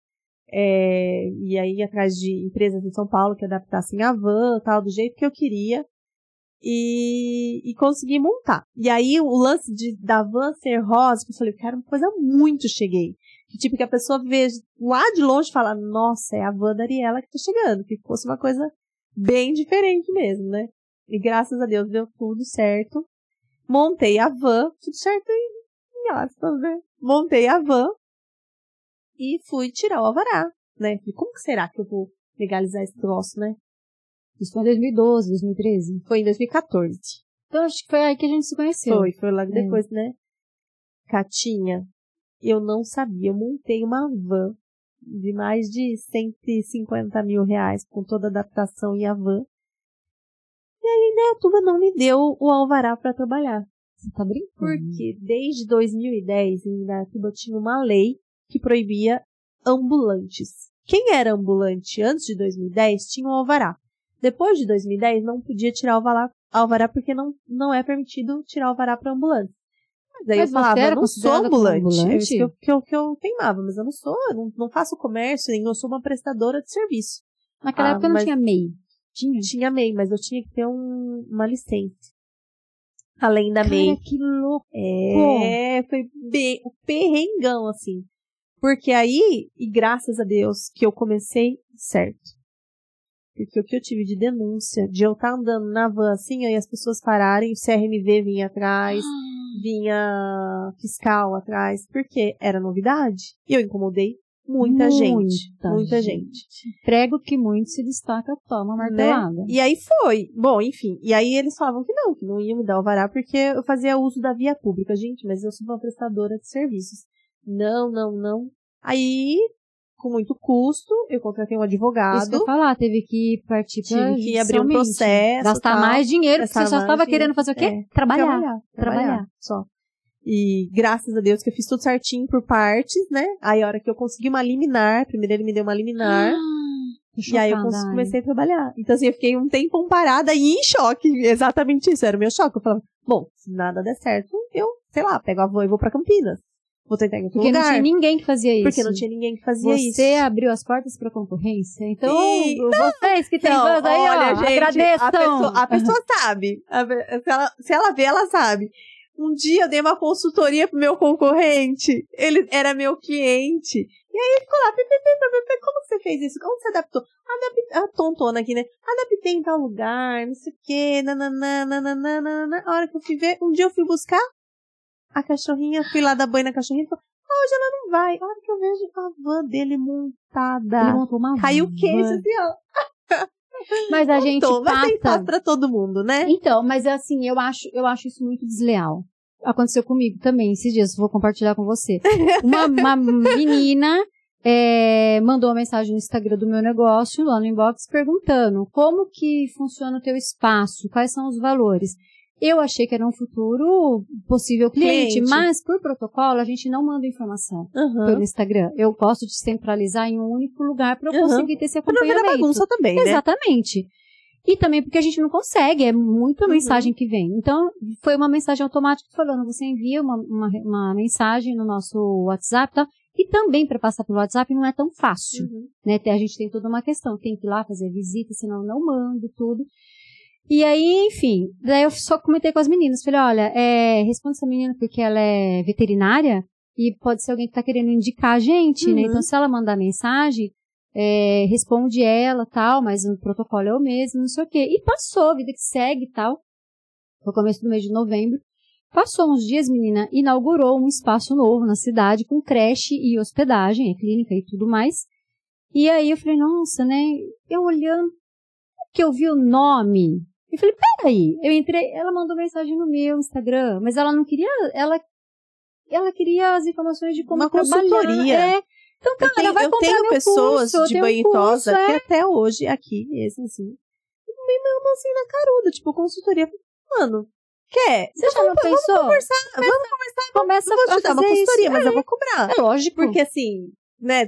É, e aí atrás de empresas em São Paulo que adaptassem a van, tal, do jeito que eu queria e, e consegui montar. E aí o lance de, da van ser rosa, eu falei, quero uma coisa muito cheguei. Tipo que a pessoa vê lá de longe e fala, nossa, é a van da Ariela que tá chegando. Que fosse uma coisa bem diferente mesmo, né? E graças a Deus deu tudo certo. Montei a van, tudo certo em aspas, né? Montei a van e fui tirar o alvará, né? Falei, como que será que eu vou legalizar esse troço, né?
Isso foi em 2012, 2013?
Foi em 2014.
Então acho que foi aí que a gente se conheceu.
Foi, foi logo é. depois, né? Catinha, eu não sabia, eu montei uma van de mais de 150 mil reais com toda a adaptação e a van. E aí, né, a turma não me deu o alvará para trabalhar.
Você tá brincando?
Porque desde 2010, em Indaiatuba, tinha uma lei que proibia ambulantes. Quem era ambulante antes de 2010 tinha um alvará. Depois de 2010, não podia tirar o alvará, porque não, não é permitido tirar o alvará para ambulante. Mas aí
Mas
eu falava, eu não sou
como
ambulante. É
ambulante?
isso que eu, que, eu, que eu teimava, mas eu não sou, eu não, não faço comércio, nem eu sou uma prestadora de serviço.
Naquela
Ah,
época não tinha MEI. Tinha?
Tinha MEI, mas eu tinha que ter um, uma licença. Além da MEI.
Cara, que louco.
É, foi bem, o perrengão, assim. Porque aí, e graças a Deus, que eu comecei certo. Porque o que eu tive de denúncia, de eu estar andando na van assim, aí as pessoas pararem, o CRMV vinha atrás, vinha fiscal atrás, porque era novidade. E eu incomodei muita, gente. Muita gente.
Prego que muito se destaca, toma martelada.
E aí foi. Bom, enfim. E aí eles falavam que não, que não iam me dar o vará porque eu fazia uso da via pública. Gente, mas eu sou uma prestadora de serviços. Não, não, não. Aí, com muito custo, eu contratei um advogado.
Isso que eu falar, teve que partir pra
Tive que abrir um processo,
Gastar
tal.
mais dinheiro, porque você só estava querendo fazer o quê?
É,
Trabalhar.
trabalhar, trabalhar,
Trabalhar.
só. E graças a Deus que eu fiz tudo certinho por partes, né? Aí a hora que eu consegui uma liminar, primeiro ele me deu uma liminar,
Tô
e aí eu comecei a trabalhar. Então assim, eu fiquei um tempo parada e em choque, exatamente isso, era o meu choque. Eu falava, bom, se nada der certo, eu, sei lá, pego a van e vou pra Campinas. Vou tentar em outro
Porque não
lugar.
tinha ninguém que fazia isso.
porque não tinha ninguém que fazia isso.
Você abriu as portas para concorrência. Então,
E-
vocês que têm
Não,
vans aí,
olha,
ó,
gente,
agradeçam.
A pessoa, a pessoa sabe. A Se ela, se ela vê, ela sabe. Um dia eu dei uma consultoria pro meu concorrente. Ele era meu cliente. E aí ele ficou lá, pi, pi, pi, como você fez isso? Como você adaptou? Adaptei, a tontona aqui, né? Adaptei em tal lugar, não sei o quê, nananã, nananã, nananã. A hora que eu fui ver, um dia eu fui buscar a cachorrinha, fui lá dar banho na cachorrinha e ah, hoje ela não vai. A hora que eu vejo a van dele montada.
Ele montou uma
Caiu o queixo,
van.
assim, ó.
Mas a gente
Montou. Mas tem
passa...
espaço pra todo mundo, né?
Então, mas assim, eu acho, eu acho isso muito desleal. Aconteceu comigo também esses dias, vou compartilhar com você. Uma, uma menina é, mandou uma mensagem no Instagram do meu negócio, lá no inbox, perguntando como que funciona o teu espaço, quais são os valores. Eu achei que era um futuro possível cliente,
Cliente.
mas por protocolo a gente não manda informação
Aham.
pelo Instagram. Eu gosto de centralizar em um único lugar para eu
Aham.
conseguir ter esse
Pra não
acompanhamento.
bagunça também, né?
Exatamente. E também porque a gente não consegue, é muita
Uhum.
mensagem que vem. Então, foi uma mensagem automática falando, você envia uma, uma, uma mensagem no nosso WhatsApp e tal. E também para passar pelo WhatsApp não é tão fácil,
Uhum.
né? A gente tem toda uma questão, tem que ir lá fazer visita, senão eu não mando tudo. E aí, enfim, daí eu só comentei com as meninas, falei, olha, é, responde essa menina porque ela é veterinária e pode ser alguém que tá querendo indicar a gente, né?
Uhum.
Então, se ela mandar mensagem, é, responde ela, tal, mas o protocolo é o mesmo, não sei o quê. E passou, a vida que segue e tal. Foi começo do mês de novembro. Passou uns dias, menina, inaugurou um espaço novo na cidade com creche e hospedagem, clínica e tudo mais. E aí eu falei, nossa, né? Eu olhando, que eu vi o nome, eu falei, peraí, eu entrei, ela mandou mensagem no meu Instagram, mas ela não queria, ela, ela queria as informações de como
Uma
trabalhar.
consultoria.
É. Então, cara,
Eu tenho,
vai
eu tenho pessoas
curso,
de banho tosa
é.
que até hoje, aqui mesmo, assim, me mandam assim na caruda, tipo, consultoria. Mano, quer?
Você já não pensou?
Conversar, vamos conversar.
Começa
vou
a
te dar uma consultoria,
isso.
mas
é,
eu vou cobrar.
é lógico.
Porque assim, né,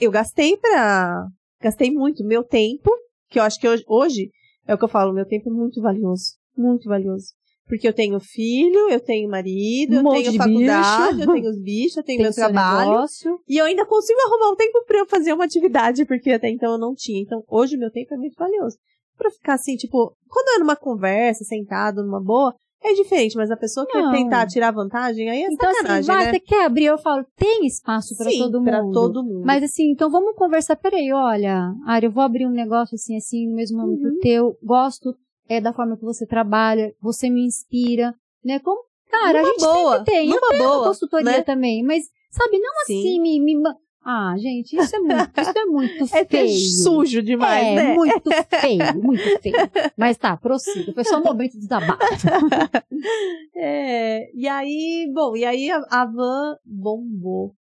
eu gastei pra. Gastei muito meu tempo, que eu acho que hoje, hoje é o que eu falo, meu tempo é muito valioso. Muito valioso. Porque eu tenho filho, eu tenho marido,
Um
eu tenho
de
faculdade,
bicho.
eu tenho os bichos, eu tenho
tem
meu trabalho.
negócio.
E eu ainda consigo arrumar um tempo pra eu fazer uma atividade, porque até então eu não tinha. Então, hoje meu tempo é muito valioso. Pra ficar assim, tipo, quando é numa conversa, sentado, numa boa, é diferente, mas a pessoa quer
Não.
tentar tirar vantagem, aí é
Então, assim,
sacanagem,
vai,
né?
você quer abrir? Eu falo, tem espaço para todo mundo.
pra todo mundo.
Mas assim, então vamos conversar. Peraí, olha, Ari, eu vou abrir um negócio assim, assim, no mesmo nome que
Uhum.
o teu. Gosto é, da forma que você trabalha, você me inspira, né? Como, cara, a
Numa
gente
boa,
sempre tem. Eu
numa
tenho
boa,
consultoria
né?
também, mas, sabe, não
Sim.
assim, me, me... Ah, gente, isso é muito, isso é muito
É
feio.
sujo demais,
é,
né?
muito feio, muito feio. Mas tá, prossiga. Foi só um momento de desabafo.
É, e aí, bom, e aí a, van bombou.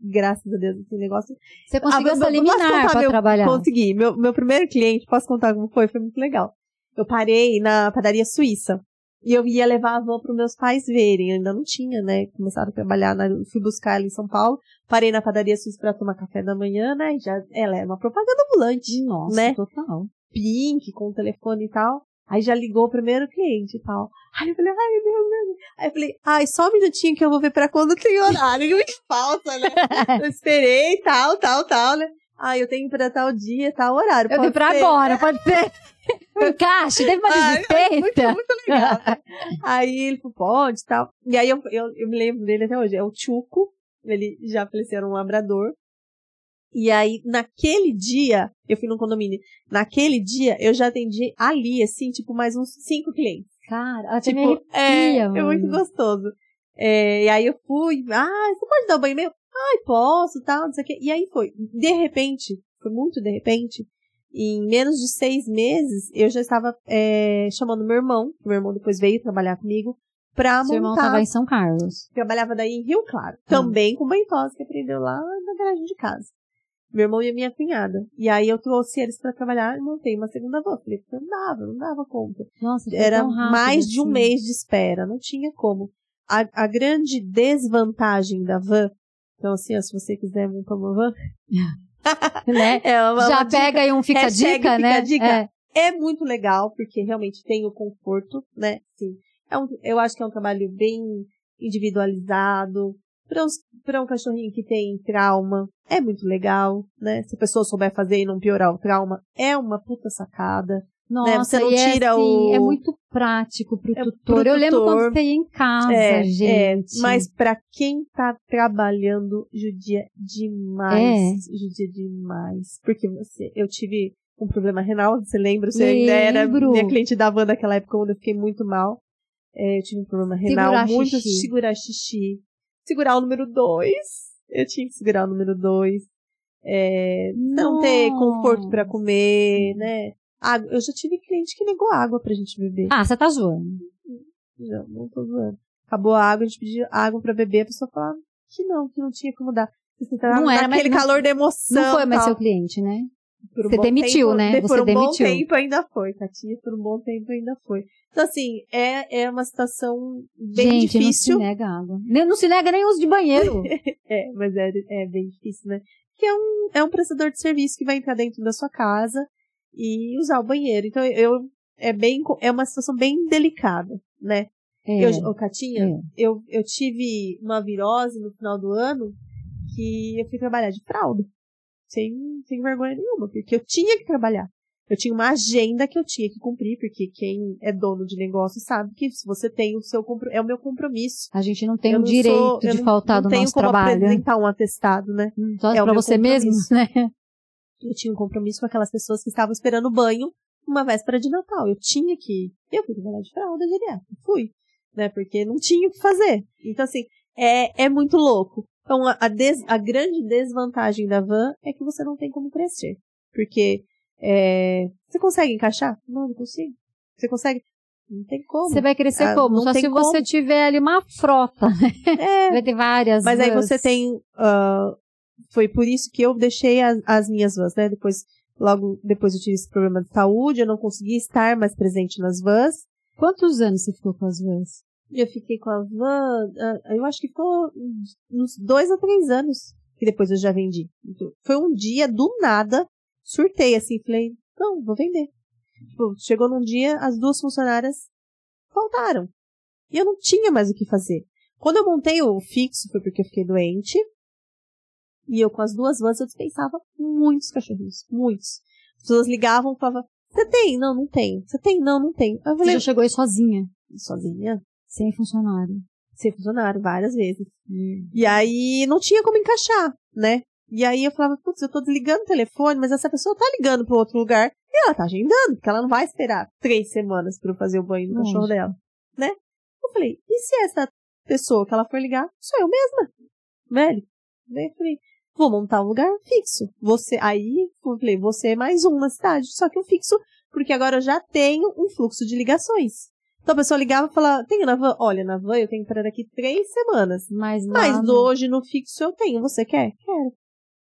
Graças a Deus, esse negócio.
Você conseguiu
Ah,
essa
posso
liminar
contar
pra
meu-
trabalhar.
Consegui. Meu, meu primeiro cliente, posso contar como foi? Foi muito legal. Eu parei na padaria suíça. E eu ia levar a van para meus pais verem. Eu ainda não tinha, né? Começaram a trabalhar, na, fui buscar ela em São Paulo. Parei na padaria Sus para tomar café da manhã, né? E já, ela é uma propaganda ambulante.
Nossa,
né?
total.
Pink, com o telefone e tal. Aí já ligou o primeiro cliente e tal. Aí eu falei, ai meu Deus, meu Deus. Aí eu falei, ai, só um minutinho que eu vou ver pra quando tem horário. Muito falta, né? eu esperei, tal, tal, tal, né? Ah, eu tenho pra tal dia, tal horário.
Eu
pode
vi pra
ser?
agora, pode ser. Encaixe, teve uma
Ai,
desfeita.
Muito, muito legal. aí ele falou, pode e tal. E aí eu, eu, eu me lembro dele até hoje. É o Chuco. Ele já faleceu, era um labrador. E aí, naquele dia, eu fui num condomínio. Naquele dia, eu já atendi ali, assim, tipo, mais uns cinco clientes.
Cara,
Tipo,
me arrepia,
é, é
mano.
muito gostoso. É, e aí eu fui, ah, você pode dar o banho meu? Ai, posso, tal, não sei o quê. E aí foi. De repente, foi muito de repente, em menos de seis meses, eu já estava é, chamando meu irmão, meu irmão depois veio trabalhar comigo, pra
Seu irmão
montar.
tava em São Carlos.
Trabalhava daí em Rio Claro.
Ah.
Também com banho que aprendeu lá na garagem de casa. Meu irmão e a minha cunhada. E aí eu trouxe eles pra trabalhar e montei uma segunda van. Falei, não dava, não dava conta.
Nossa,
Era mais de um
assim.
mês de espera, não tinha como. A, a grande desvantagem da van, então assim, ó, se você quiser montar uma van,
Né?
é uma,
Já
uma dica.
pega aí um fica dica,
fica
né?
dica.
É.
É muito legal, porque realmente tem o conforto, né? Sim. É um, eu acho que é um trabalho bem individualizado. Para um, um cachorrinho que tem trauma, é muito legal, né? Se a pessoa souber fazer e não piorar o trauma, é uma puta sacada.
Nossa,
Você não
é,
tira
assim,
o-
é muito prático pro
É
tutor.
pro
Eu lembro quando você ia em casa,
É,
gente.
é, mas para quem tá trabalhando, judia demais. Judia demais. Porque você, eu tive um problema renal, você lembra? Você ainda era
Lembro.
minha cliente da van naquela época, quando eu fiquei muito mal. É, eu tive um problema renal,
Segurar
muito
xixi.
segurar xixi. Segurar o número dois. Eu tinha que segurar o número dois. É, não ter conforto para comer, né? Água. Eu já tive cliente que negou água pra gente beber.
Ah, você tá zoando.
Não, não tô zoando. Acabou a água, a gente pediu água pra beber, a pessoa falava que não, que não tinha como dar. Você tava
Não era, não-
calor da emoção.
Não foi mais
tal.
seu cliente, né?
Por um
você demitiu,
tempo-
né?
de-
Você
Por um
demitiu.
bom tempo ainda foi, Catinha. Por um bom tempo ainda foi. Então, assim, é, é uma situação bem
gente,
difícil.
não se nega água. Nem- Não se nega nem uso de banheiro.
É, mas é, é bem difícil, né? Que é um, é um prestador de serviço que vai entrar dentro da sua casa e usar o banheiro. Então, eu, é bem, é uma situação bem delicada, né?
É,
Eu, ô, Catinha,
é.
eu, eu tive uma virose no final do ano que eu fui trabalhar de fralda. Sem, sem vergonha nenhuma, porque eu tinha que trabalhar. Eu tinha uma agenda que eu tinha que cumprir, porque quem é dono de negócio sabe que se você tem o seu é o meu compromisso.
A gente não tem
Eu
o
não
direito
sou- eu
de
não-
faltar
não
do
tenho
nosso
como
trabalho.
apresentar um atestado, né?
Só
É meu
você mesmo, né?
Eu tinha um compromisso com aquelas pessoas que estavam esperando o banho uma véspera de Natal. Eu tinha que. Eu fui trabalhar de fralda direto. Fui. Né? Porque não tinha o que fazer. Então, assim, é, é muito louco. Então, a, a, des- a grande desvantagem da van é que você não tem como crescer. Porque é, você consegue encaixar? Não, não consigo. Você consegue? Não tem como.
Você vai crescer
Ah,
como? Só se você
como.
tiver ali uma frota.
É,
Vai ter várias.
Mas aí você tem. ah, foi por isso que eu deixei as, as minhas vans, né? Depois, logo depois eu tive esse problema de saúde, eu não consegui estar mais presente nas vans.
Quantos anos você ficou com as vans?
Eu fiquei com a van, ah, eu acho que ficou uns dois a três anos que depois eu já vendi. Foi um dia, do nada, surtei assim, falei, não, vou vender. Tipo, chegou num dia, as duas funcionárias faltaram. E eu não tinha mais o que fazer. Quando eu montei o fixo, foi porque eu fiquei doente. E eu, com as duas vans, eu dispensava muitos cachorrinhos. Muitos. As pessoas ligavam e falavam, você tem? Não, não tenho. Você tem? Não, não. Aí eu
Você
falei,
já chegou aí sozinha,
sozinha?
sem funcionário.
Ser funcionário várias vezes. E aí não tinha como encaixar, né? E aí eu falava, putz, eu tô desligando o telefone, mas essa pessoa tá ligando para outro lugar e ela tá agendando, porque ela não vai esperar três semanas para eu fazer o banho do
Lógico.
cachorro dela, né? Eu falei, e se essa pessoa que ela for ligar sou eu mesma? Velho. Daí eu falei, vou montar um lugar fixo. Você, aí eu falei, você é mais um na cidade, só que um fixo, porque agora eu já tenho um fluxo de ligações. Então a pessoa ligava e falava, tem na van? Olha, na van eu tenho para daqui três semanas.
Mas,
Mas
lá no-
hoje no fixo eu tenho. Você quer? Quero.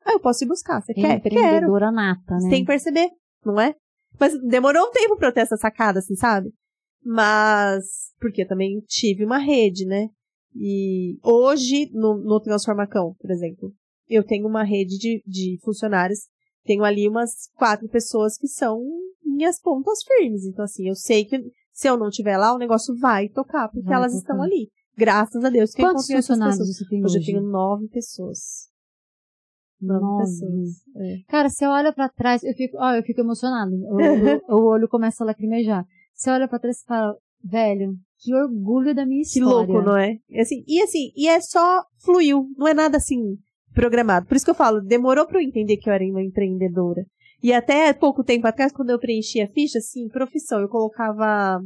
Ah, eu posso ir buscar. Você quer? Quero.
empreendedora nata, né?
Você tem que perceber, não é? Mas demorou um tempo pra eu ter essa sacada, assim, sabe? Mas, porque também tive uma rede, né? E hoje, no, no Transformacão, por exemplo, eu tenho uma rede de, de funcionários, tenho ali umas quatro pessoas que são minhas pontas firmes. Então, assim, eu sei que se eu não estiver lá, o negócio vai tocar, porque
Vai
elas
tocar.
estão ali. Graças a Deus que
Quantos
eu
funcionários
pessoas.
você tem
Hoje
hoje?
eu tenho nove pessoas. Nove,
Nove.
pessoas. É.
Cara, você olha pra trás, eu fico, ó, eu fico emocionada. O, o- o olho começa a lacrimejar. Você olha pra trás e fala, velho, que orgulho da minha
Que
história.
louco, não é? E assim, e assim, e é só fluiu, não é nada assim programado. Por isso que eu falo, demorou pra eu entender que eu era uma empreendedora. E até pouco tempo atrás, quando eu preenchi a ficha, assim, profissão, eu colocava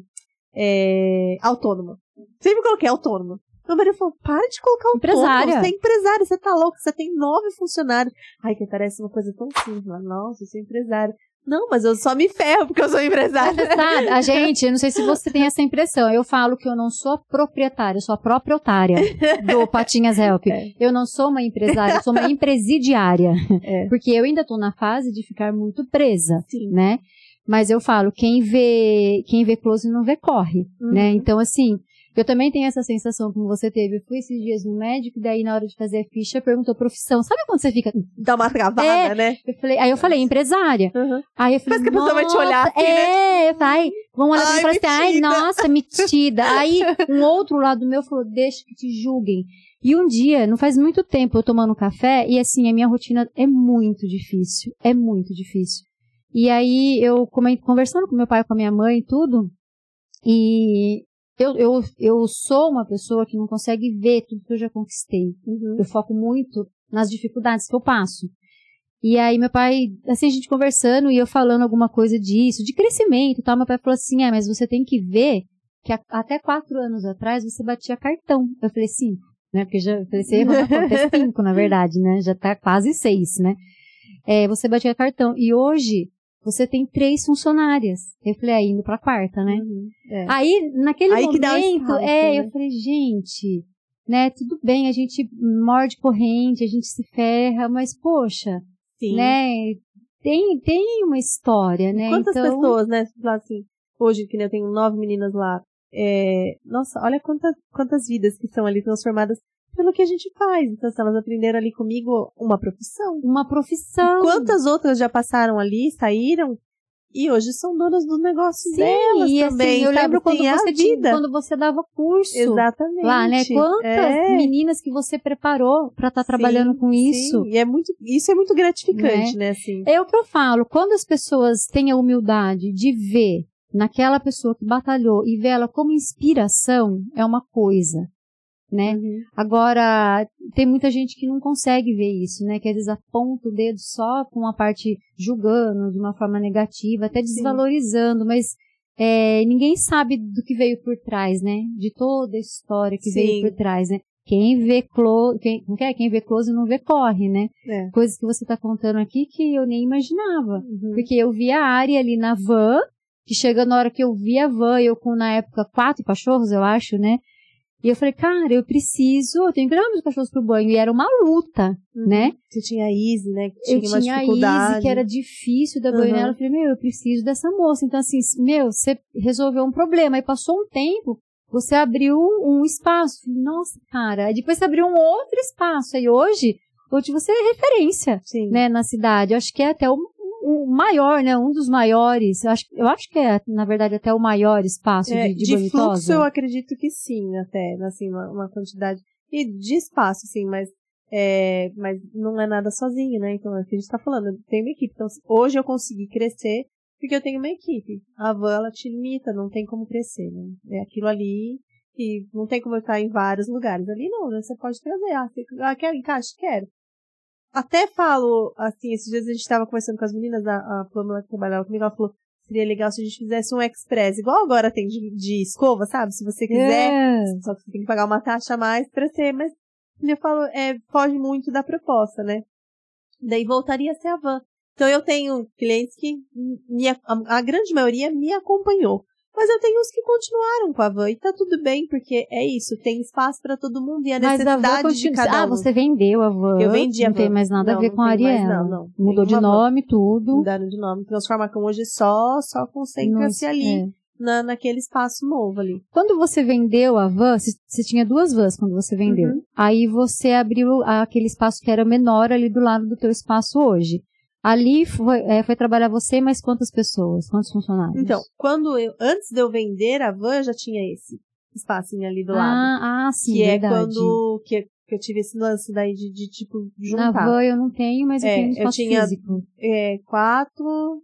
é, autônoma. Sempre coloquei autônoma. Meu marido falou, para de colocar autônoma.
Empresária.
Você é empresária, você tá louco, você tem nove funcionários. Ai, que parece uma coisa tão simples. Nossa, eu sou empresária. Não, mas eu só me ferro porque eu sou empresária.
Sabe, a gente, eu não sei se você tem essa impressão, eu falo que eu não sou proprietária, eu sou a proprietária do Patinhas Help.
É.
Eu não sou uma empresária, eu sou uma empresidiária.
É.
Porque eu ainda tô na fase de ficar muito presa,
Sim.
né? Mas eu falo, quem vê, quem vê close não vê corre,
Uhum.
né? Então, assim, eu também tenho essa sensação como você teve. Eu fui esses dias no médico, daí na hora de fazer a ficha, perguntou profissão. Sabe quando você fica...
Dá uma travada,
É.
né?
Eu falei, aí eu falei, empresária.
Uhum.
Aí eu falei,
Parece que a pessoa vai te olhar assim,
É, vai. Vão olhar pra mim e falar assim, ai, nossa, metida. Aí um outro lado meu falou, deixa que te julguem. E um dia, não faz muito tempo, eu tomando café, e assim, a minha rotina é muito difícil. É muito difícil. E aí, eu conversando com meu pai, com a minha mãe e tudo, e eu, eu, eu sou uma pessoa que não consegue ver tudo que eu já conquistei.
Uhum.
Eu foco muito nas dificuldades que eu passo. E aí meu pai, assim, a gente conversando e eu falando alguma coisa disso, de crescimento e tal, meu pai falou assim, é, mas você tem que ver que a- até quatro anos atrás você batia cartão. Eu falei, cinco, né? Porque já, eu falei, você errou na conta, é cinco, na verdade, né? Já tá quase seis, né? É, você batia cartão. E hoje, você tem três funcionárias. Eu falei, aí indo pra quarta, né?
Uhum. É.
Aí, naquele
Aí
momento, é,
né?
eu falei, gente, né, tudo bem, a gente morde corrente, a gente se ferra, mas, poxa,
Sim.
né, tem, tem uma história, né?
Quantas
então,
pessoas, né? Assim, hoje que eu tenho nove meninas lá. É, nossa, olha quantas, quantas vidas que são ali transformadas pelo que a gente faz. Então, se elas aprenderam ali comigo uma profissão.
Uma profissão.
Quantas outras já passaram ali, saíram e hoje são donas dos negócios
Sim,
delas
e
também.
assim, eu lembro quando você, tinha-
vida.
quando você dava curso.
Exatamente.
Lá, né? Quantas
É.
meninas que você preparou pra estar trabalhando
Sim,
com isso?
Sim, e é muito, isso é muito gratificante, né? Assim.
É o que eu falo, quando as pessoas têm a humildade de ver naquela pessoa que batalhou e ver ela como inspiração, é uma coisa, né?
Uhum.
Agora, tem muita gente que não consegue ver isso, né? Que às vezes aponta o dedo só com a parte julgando de uma forma negativa, até desvalorizando, mas é, ninguém sabe do que veio por trás, né? De toda a história que
Sim.
veio por trás, né? Quem vê close, quem, não quer? quem vê close não vê corre, né?
É.
Coisas que você tá contando aqui que eu nem imaginava.
Uhum.
Porque eu vi a área ali na van, que chega na hora que eu vi a van, eu com, na época, quatro cachorros, eu acho, né? E eu falei, cara, eu preciso, eu tenho que levar meus cachorros pro banho. E era uma luta,
Uhum.
né?
Você tinha a Izzy, né? Que tinha
eu
uma
tinha a
dificuldade.
Izzy, que era difícil dar banho
Uhum.
nela. Eu falei, meu, eu preciso dessa moça. Então, assim, meu, você resolveu um problema. Aí passou um tempo, você abriu um, um espaço. Falei, Nossa, cara. Aí depois você abriu um outro espaço. Aí hoje, hoje você é referência
Sim.
né, na cidade. Eu acho que é até o, o maior, né, um dos maiores. Eu acho, eu acho que é, na verdade, até o maior espaço
É,
de, de,
de fluxo eu acredito que sim, até, assim, uma, uma quantidade. E de espaço, sim, mas, é, mas não é nada sozinho, né? Então, é o que a gente tá falando, eu tenho uma equipe. Então, hoje eu consegui crescer porque eu tenho uma equipe. A van, ela te limita, não tem como crescer, né? É aquilo ali e não tem como eu estar em vários lugares. Ali não, né? Você pode trazer. Ah, você, ah quer encaixe? Quero. Até falo, assim, esses dias a gente tava conversando com as meninas, a, a Pamela que trabalhava comigo, ela falou, seria legal se a gente fizesse um express, igual agora tem de, de escova, sabe? Se você quiser,
É.
só que você tem que pagar uma taxa a mais pra ser, mas eu falo, é, foge muito da proposta, né? Daí voltaria a ser a van. Então eu tenho clientes que me, a, a grande maioria me acompanhou. Mas eu tenho uns que continuaram com a van e tá tudo bem, porque é isso, tem espaço pra todo mundo e a
Mas a van
necessidade de cada
Ah,
um.
você vendeu a van.
Eu vendi a
Não tem
van.
mais nada
Não,
a ver com a Ariela.
não, não.
Mudou de
uma van.
nome, tudo.
mudaram de nome. Transforma com hoje só, só concentra-se
Nossa,
ali.
é.
na, naquele espaço novo ali.
Quando você vendeu a van, você tinha duas vans quando você vendeu.
Uhum.
Aí você abriu aquele espaço que era menor ali do lado do teu espaço hoje. Ali foi, é, foi trabalhar você, mas quantas pessoas? Quantos funcionários?
Então, quando eu, antes de eu vender a van, já tinha esse espacinho ali do lado.
Ah, ah sim,
que
verdade.
é quando que, que eu tive esse lance daí de, de tipo juntar.
Na van eu não tenho, mas eu
É,
tenho um
eu
espaço
tinha-
físico.
É, quatro.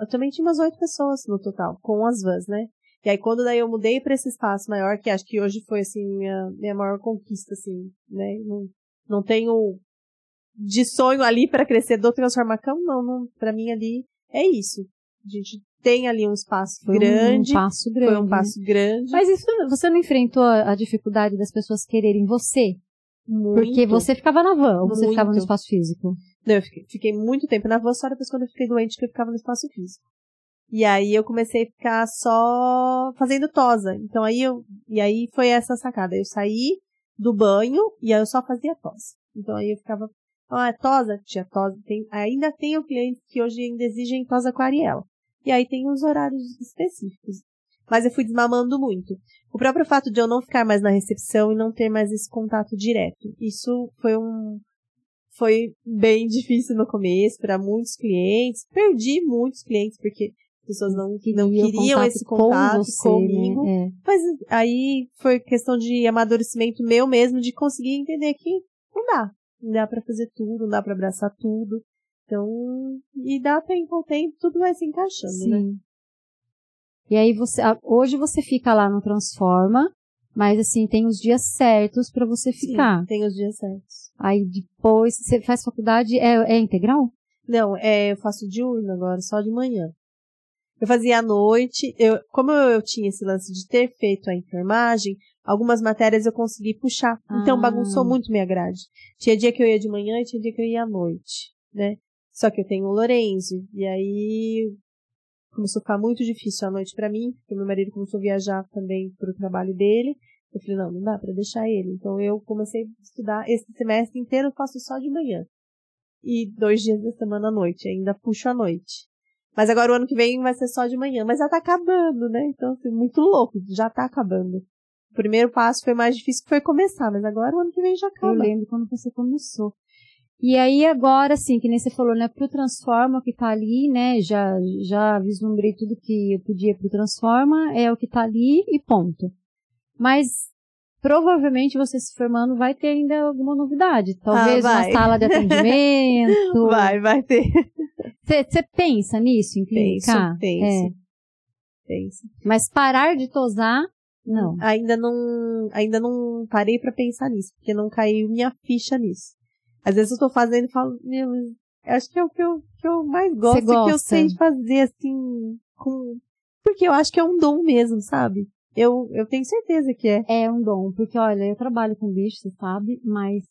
Eu também tinha umas oito pessoas no total, com as vans, né? E aí quando daí eu mudei pra esse espaço maior, que acho que hoje foi assim minha, minha maior conquista, assim, né? Não, não tenho de sonho ali pra crescer do Transformacão, não, não. Pra mim ali é isso. A gente tem ali um espaço
Foi um-
grande.
um passo grande.
Foi um passo grande.
Mas isso, você não enfrentou a, dificuldade das pessoas quererem você? Porque
muito.
você ficava na van, ou você ficava no
Muito.
espaço físico?
Não, eu fiquei, fiquei muito tempo na van, só depois quando eu fiquei doente que eu ficava no espaço físico. E aí eu comecei a ficar só fazendo tosa. Então aí eu, e aí foi essa sacada. Eu saí do banho e aí eu só fazia tosa. Então aí eu ficava, ah, é tosa? Tinha tosa. Tem, ainda tem o cliente que hoje ainda exigem tosa com Ariela. E aí tem os horários específicos. Mas eu fui desmamando muito. O próprio fato de eu não ficar mais na recepção e não ter mais esse contato direto. Isso foi um, foi bem difícil no começo para muitos clientes. Perdi muitos clientes porque as pessoas não, não queriam
contato
esse
com
contato
você,
comigo.
né? É.
Mas aí foi questão de amadurecimento meu mesmo, de conseguir entender que não dá. Não dá pra fazer tudo, não dá pra abraçar tudo. Então, e dá tempo ao tempo, tudo vai se encaixando, né?
Sim. E aí você, hoje você fica lá no Transforma, mas assim, tem os dias certos pra você ficar.
Sim, tem os dias certos.
Aí depois, você faz faculdade, é, é integral?
Não, é, eu faço diurno agora, só de manhã. Eu fazia à noite, eu, como eu tinha esse lance de ter feito a enfermagem, algumas matérias eu consegui puxar. Então
Ah.
bagunçou muito minha grade. Tinha dia que eu ia de manhã e tinha dia que eu ia à noite, né? Só que eu tenho o Lorenzo, e aí começou a ficar muito difícil à noite pra mim, porque meu marido começou a viajar também pro trabalho dele. Eu falei, não, não dá pra deixar ele. Então eu comecei a estudar esse semestre inteiro, eu faço só de manhã. E dois dias da semana à noite, ainda puxo à noite. Mas agora o ano que vem vai ser só de manhã, mas já tá acabando, né? Então, assim, muito louco, já tá acabando. O primeiro passo foi mais difícil que foi começar, mas agora o ano que vem já
Eu
acaba.
lembro quando você começou. E aí agora, assim, que nem você falou, né, pro Transforma, o que tá ali, né, já, já vislumbrei tudo que eu podia pro Transforma, é o que tá ali e ponto. Mas, provavelmente você se formando vai ter ainda alguma novidade. Talvez
Ah,
uma sala de atendimento.
Vai, vai ter.
Você pensa nisso, em
Penso,
clicar?
penso.
É.
Penso.
Mas parar de tosar, não.
Ainda não, ainda não parei pra pensar nisso, porque não caiu minha ficha nisso. Às vezes eu tô fazendo e falo, meu, acho que é o que eu, que eu mais gosto, e que eu sei fazer, assim, com, porque eu acho que é um dom mesmo, sabe? Eu, eu tenho certeza que é.
É um dom, porque olha, eu trabalho com bicho, você sabe, mas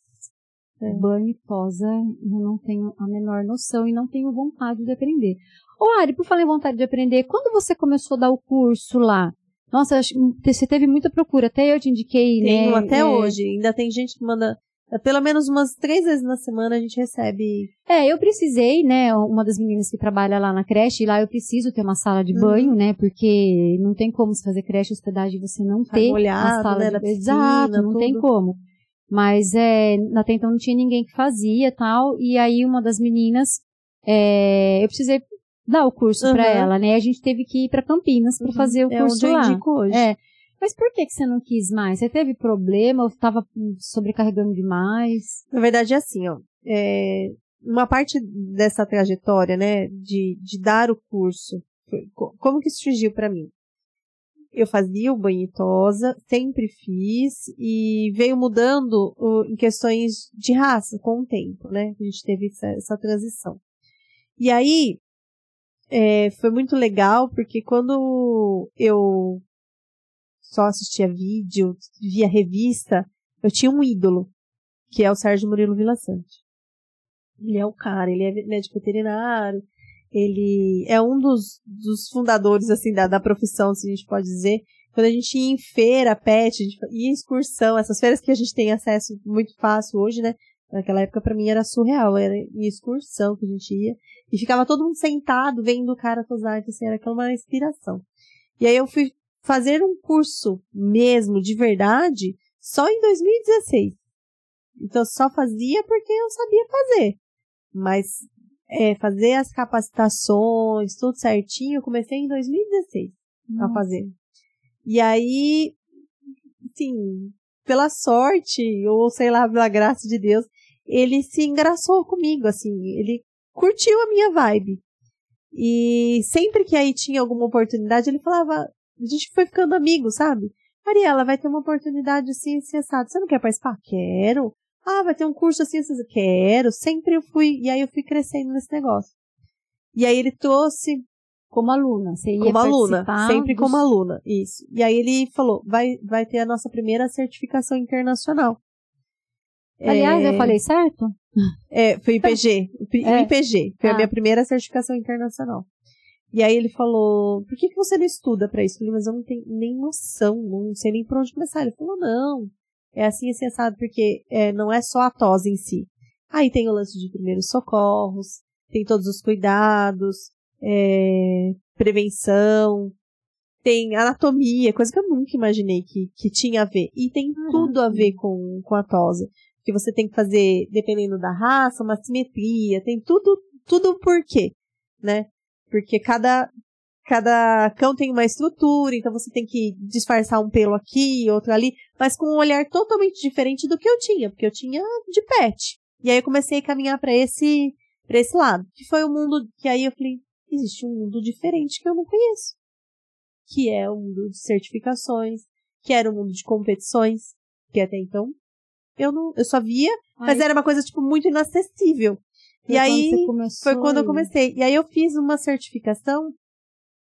É.
banho e tosa eu não tenho a menor noção e não tenho vontade de aprender. Ô Ari, por falar em vontade de aprender, quando você começou a dar o curso lá? Nossa, você teve muita procura, até eu te indiquei,
Tenho
né?
até
é,
hoje. Ainda tem gente que manda, pelo menos umas três vezes na semana a gente recebe.
É, eu precisei, né, uma das meninas que trabalha lá na creche, lá eu preciso ter uma sala de
Uhum.
banho, né, porque não tem como se fazer creche hospedagem e você não ter
molhado,
a sala
né,
de
piscina,
Exato, não tem
tudo.
como. Mas é, até então não tinha ninguém que fazia tal, e aí uma das meninas, é, eu precisei dar o curso pra
Uhum.
ela, né, a gente teve que ir pra Campinas pra fazer o
é
curso
onde eu
lá.
indico hoje.
É. Mas por que que você não quis mais? Você teve problema ou estava sobrecarregando demais?
Na verdade é assim, ó. É, uma parte dessa trajetória, né, de, de dar o curso, como que isso surgiu pra mim? Eu fazia o banho e tosa, sempre fiz, e veio mudando o- em questões de raça com o tempo, né? A gente teve essa, essa transição. E aí, é, foi muito legal, porque quando eu só assistia vídeo, via revista, eu tinha um ídolo, que é o Sérgio Murilo Vilaçante. Ele é o cara, ele é médico veterinário, ele é um dos, dos fundadores, assim, da, da profissão, se a gente pode dizer. Quando a gente ia em feira, pet, ia em excursão, essas feiras que a gente tem acesso muito fácil hoje, né? Naquela época pra mim era surreal, era em excursão que a gente ia. E ficava todo mundo sentado vendo o cara tosar, então, assim, era aquela uma inspiração. E aí eu fui fazer um curso mesmo, de verdade, só em 2016. Então só fazia porque eu sabia fazer. Mas é, fazer as capacitações, tudo certinho, eu comecei em 2016 Nossa. a fazer. E aí, sim, pela sorte, ou sei lá, pela graça de Deus, ele se engraçou comigo, assim, ele curtiu a minha vibe. E sempre que aí tinha alguma oportunidade, ele falava, a gente foi ficando amigo, sabe? Mariela, vai ter uma oportunidade assim, assim, assado. Você não quer participar? Quero. Ah, vai ter um curso assim, assim, quero. Sempre eu fui, e aí eu fui crescendo nesse negócio. E aí ele trouxe.
Como aluna, você ia
Como aluna, sempre dos... como aluna, isso. E aí ele falou, vai, vai ter a nossa primeira certificação internacional.
Aliás, é... eu falei certo?
É, foi IPG. É. IPG, foi ah. a minha primeira certificação internacional. E aí ele falou, por que, que você não estuda para isso? Eu falei, mas eu não tenho nem noção, não sei nem por onde começar. Ele falou, não, é assim é sensado porque é, não é só a tosse em si. Aí tem o lance de primeiros socorros, tem todos os cuidados, é, prevenção, tem anatomia, coisa que eu nunca imaginei que, que tinha a ver. E tem tudo a ver com, com a tosa. Que você tem que fazer, dependendo da raça, uma simetria, tem tudo, tudo por quê, né? Porque cada, cada cão tem uma estrutura, então você tem que disfarçar um pelo aqui, outro ali, mas com um olhar totalmente diferente do que eu tinha, porque eu tinha de pet. E aí eu comecei a caminhar para esse, para esse lado, que foi o um mundo que aí eu falei, existe um mundo diferente que eu não conheço. Que é o mundo de certificações, que era o mundo de competições, que até então eu não, eu só via, Ai. mas era uma coisa tipo muito inacessível. Foi e aí foi quando eu comecei. E aí eu fiz uma certificação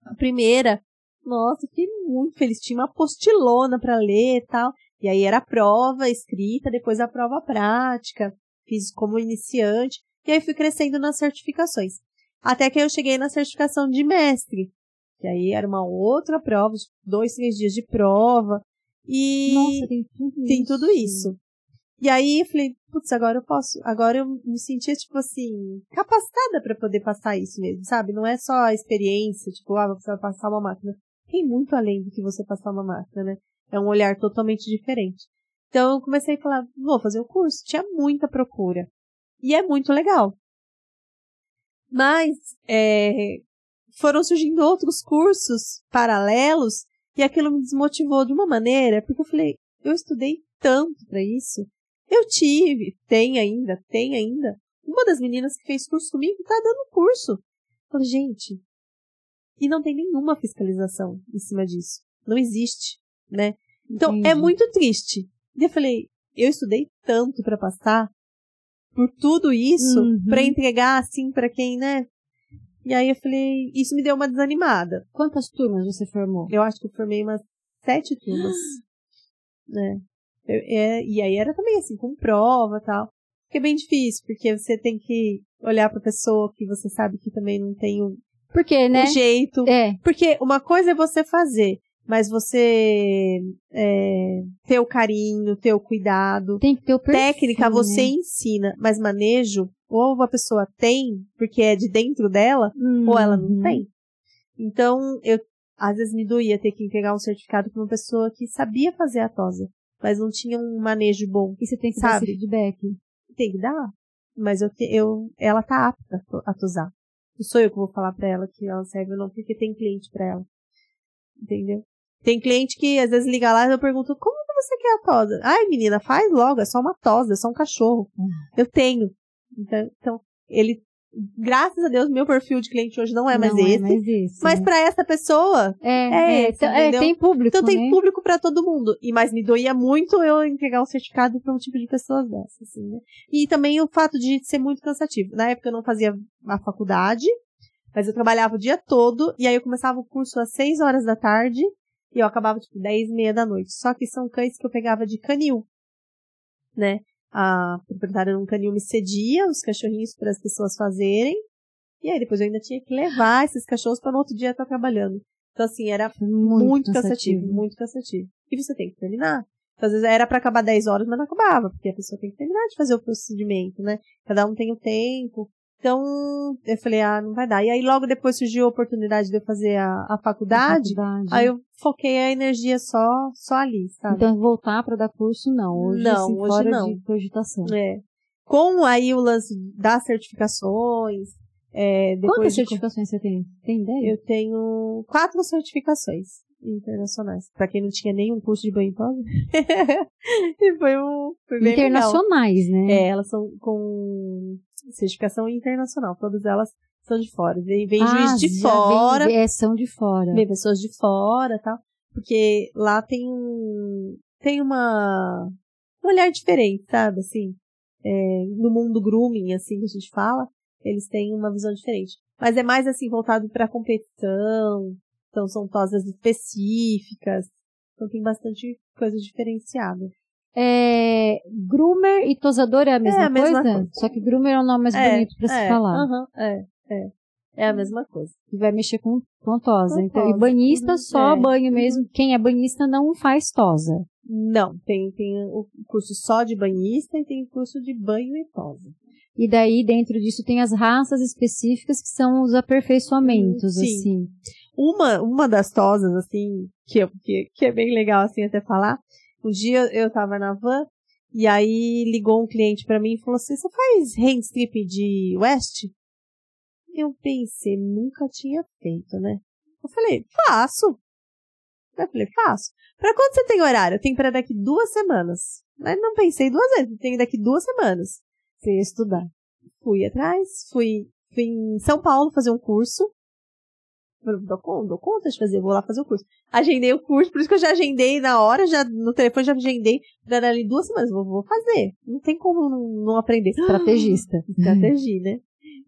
a primeira, nossa, fiquei muito feliz. Tinha uma postilona para ler e tal. E aí era a prova escrita, depois a prova prática. Fiz como iniciante. E aí fui crescendo nas certificações. Até que eu cheguei na certificação de mestre. Que aí era uma outra prova, dois, três dias de prova. E
Nossa, tem tudo
tem isso. Tudo isso. E aí eu falei, putz, agora eu posso, agora eu me sentia, tipo assim, capacitada para poder passar isso mesmo, sabe? Não é só a experiência, tipo, ah, você vai passar uma máquina. Tem muito além do que você passar uma máquina, né? É um olhar totalmente diferente. Então eu comecei a falar, vou fazer o curso. Tinha muita procura. E é muito legal. Mas, é, foram surgindo outros cursos paralelos e aquilo me desmotivou de uma maneira, porque eu falei, eu estudei tanto para isso eu tive, tem ainda, tem ainda. Uma das meninas que fez curso comigo tá dando curso. Eu falei, gente, e não tem nenhuma fiscalização em cima disso. Não existe, né? Então é Entendi. é muito triste. E eu falei, eu estudei tanto para passar por tudo isso uhum. para entregar assim para quem, né? E aí eu falei, isso me deu uma desanimada.
Quantas turmas você formou?
Eu acho que eu formei umas sete turmas. né? É, e aí era também assim, com prova e tal. Que é bem difícil, porque você tem que olhar pra pessoa que você sabe que também não tem o,
porque, né?
jeito.
É.
Porque uma coisa é você fazer, mas você é, ter o carinho, ter o cuidado.
Tem que ter o perfil,
Técnica você
né?
ensina, mas manejo, ou a pessoa tem, porque é de dentro dela, ou ela não uhum. tem. Então, eu às vezes me doía ter que entregar um certificado para uma pessoa que sabia fazer a tosa mas não tinha um manejo bom.
E você tem que
sabe?
dar esse feedback.
Tem que dar. Mas eu, te, eu, ela tá apta a tosar. Não sou eu que vou falar pra ela que ela serve ou não, porque tem cliente pra ela. Entendeu? Tem cliente que às vezes liga lá e eu pergunto, como que você quer a tosa? Ai, menina, faz logo, é só uma tosa, é só um cachorro. Uhum. Eu tenho. Então, então, ele graças a Deus, meu perfil de cliente hoje não é mais
não
esse.
É mais esse
mas
né?
para essa pessoa,
é, é, esse, é, tem público.
Então tem
né?
público para todo mundo. E mas me doía muito eu entregar um certificado para um tipo de pessoas dessas, assim, né? E também o fato de ser muito cansativo. Na época eu não fazia a faculdade, mas eu trabalhava o dia todo, e aí eu começava o curso às 6 horas da tarde, e eu acabava, tipo, 10 e meia da noite. Só que são cães que eu pegava de canil, né? A proprietária num canil me cedia os cachorrinhos para as pessoas fazerem. E aí depois eu ainda tinha que levar esses cachorros para no outro dia estar trabalhando. Então assim, era muito, muito cansativo, cansativo, muito cansativo. E você tem que terminar. Então, às vezes era para acabar 10 horas, mas não acabava, porque a pessoa tem que terminar de fazer o procedimento, né? Cada um tem o tempo. Então, eu falei, ah, não vai dar. E aí, logo depois surgiu a oportunidade de eu fazer a, a faculdade.
faculdade.
Aí eu foquei a energia só, só ali, sabe?
Então, voltar para dar curso, não. Hoje,
Não,
assim,
hoje
fora
não.
de cogitação.
É. Com aí o lance das certificações, é,
Quantas
de-
certificações você tem? Tem ideia?
Eu tenho quatro certificações internacionais. Pra quem não tinha nenhum curso de banho e tosa. e foi, um, foi bem legal.
Internacionais, né?
É, elas são com certificação internacional. Todas elas são de fora. Vem, vem
Ah,
juiz de fora,
Vem, é, são de fora.
vem pessoas de fora e tal. Porque lá tem um, tem uma, um olhar diferente, sabe? Assim, é, no mundo grooming, assim, que a gente fala, eles têm uma visão diferente. Mas é mais, assim, voltado pra competição. Então, são tosas específicas. Então, tem bastante coisa diferenciada.
É, groomer e tosador é a mesma,
a mesma
coisa?
coisa.
Só que groomer é um nome mais
É,
bonito pra se
é,
falar.
aham, é, é. É a mesma coisa.
Que vai mexer com, com tosa.
Com
então, e
tosa.
banhista
Uhum,
só
é.
banho mesmo. Quem é banhista não faz tosa.
Não, tem, tem o curso só de banhista e tem o curso de banho e tosa.
E daí, dentro disso, tem as raças específicas que são os aperfeiçoamentos,
Sim.
assim.
Uma, uma das tosas, assim, que, que, que é bem legal, assim, até falar. Um dia eu tava na van, e aí ligou um cliente pra mim e falou assim, você faz hand strip de West? Eu pensei, nunca tinha feito, né? Eu falei, faço. Eu falei, faço. Pra quando você tem horário? Eu tenho pra daqui duas semanas. Mas não pensei duas vezes, eu tenho daqui duas semanas.
Ia estudar.
Fui atrás, fui, fui em São Paulo fazer um curso. Eu Dou conta, dou conta de fazer, vou lá fazer o curso. Agendei o curso, por isso que eu já agendei na hora, já no telefone já agendei para ali duas semanas. Vou, vou fazer. Não tem como não, não aprender.
Estrategista.
Estratégia, né?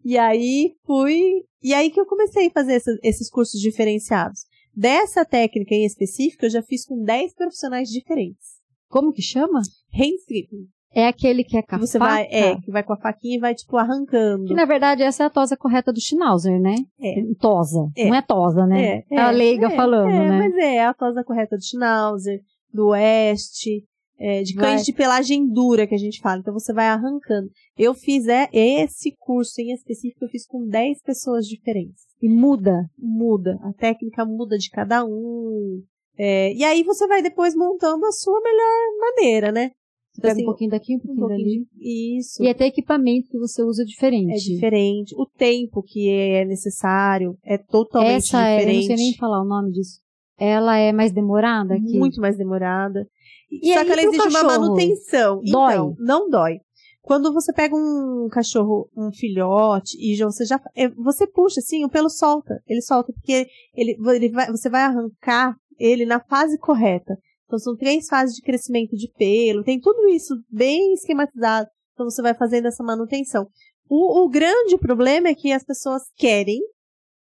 E aí fui. E aí que eu comecei a fazer essa- esses cursos diferenciados. Dessa técnica em específico, eu já fiz com 10 profissionais diferentes.
Como que chama?
Hand stripping.
É aquele que é com a
Você vai, é, que vai com a faquinha e vai, tipo, arrancando.
Que na verdade essa é a tosa correta do Schnauzer, né?
É.
Tosa.
É.
Não é tosa, né?
É,
a leiga
é,
falando,
é,
né?
Mas é, a tosa correta do Schnauzer, do Oeste, é, de cães
Vai.
de pelagem dura que a gente fala. Então você vai arrancando. Eu fiz é, esse curso em específico, eu fiz com 10 pessoas diferentes.
E muda.
Muda. A técnica muda de cada um. É, e aí você vai depois montando a sua melhor maneira, né?
Você pega
Assim,
um pouquinho daqui, um
Um
pouquinho
pouquinho
dali.
Isso.
E até equipamento que você usa diferente.
É diferente. O tempo que é necessário é totalmente
Essa é, eu não
diferente.
sei nem falar o nome disso. Ela é mais demorada que
muito mais demorada.
E
Só
aí
que ela exige uma manutenção.
Dói?
Então, não dói. Quando você pega um cachorro, um filhote, e você já. é, Você puxa assim, o pelo solta. Ele solta, porque ele, ele vai, você vai arrancar ele na fase correta. Então são três fases de crescimento de pelo, tem tudo isso bem esquematizado. Então você vai fazendo essa manutenção. O, o grande problema é que as pessoas querem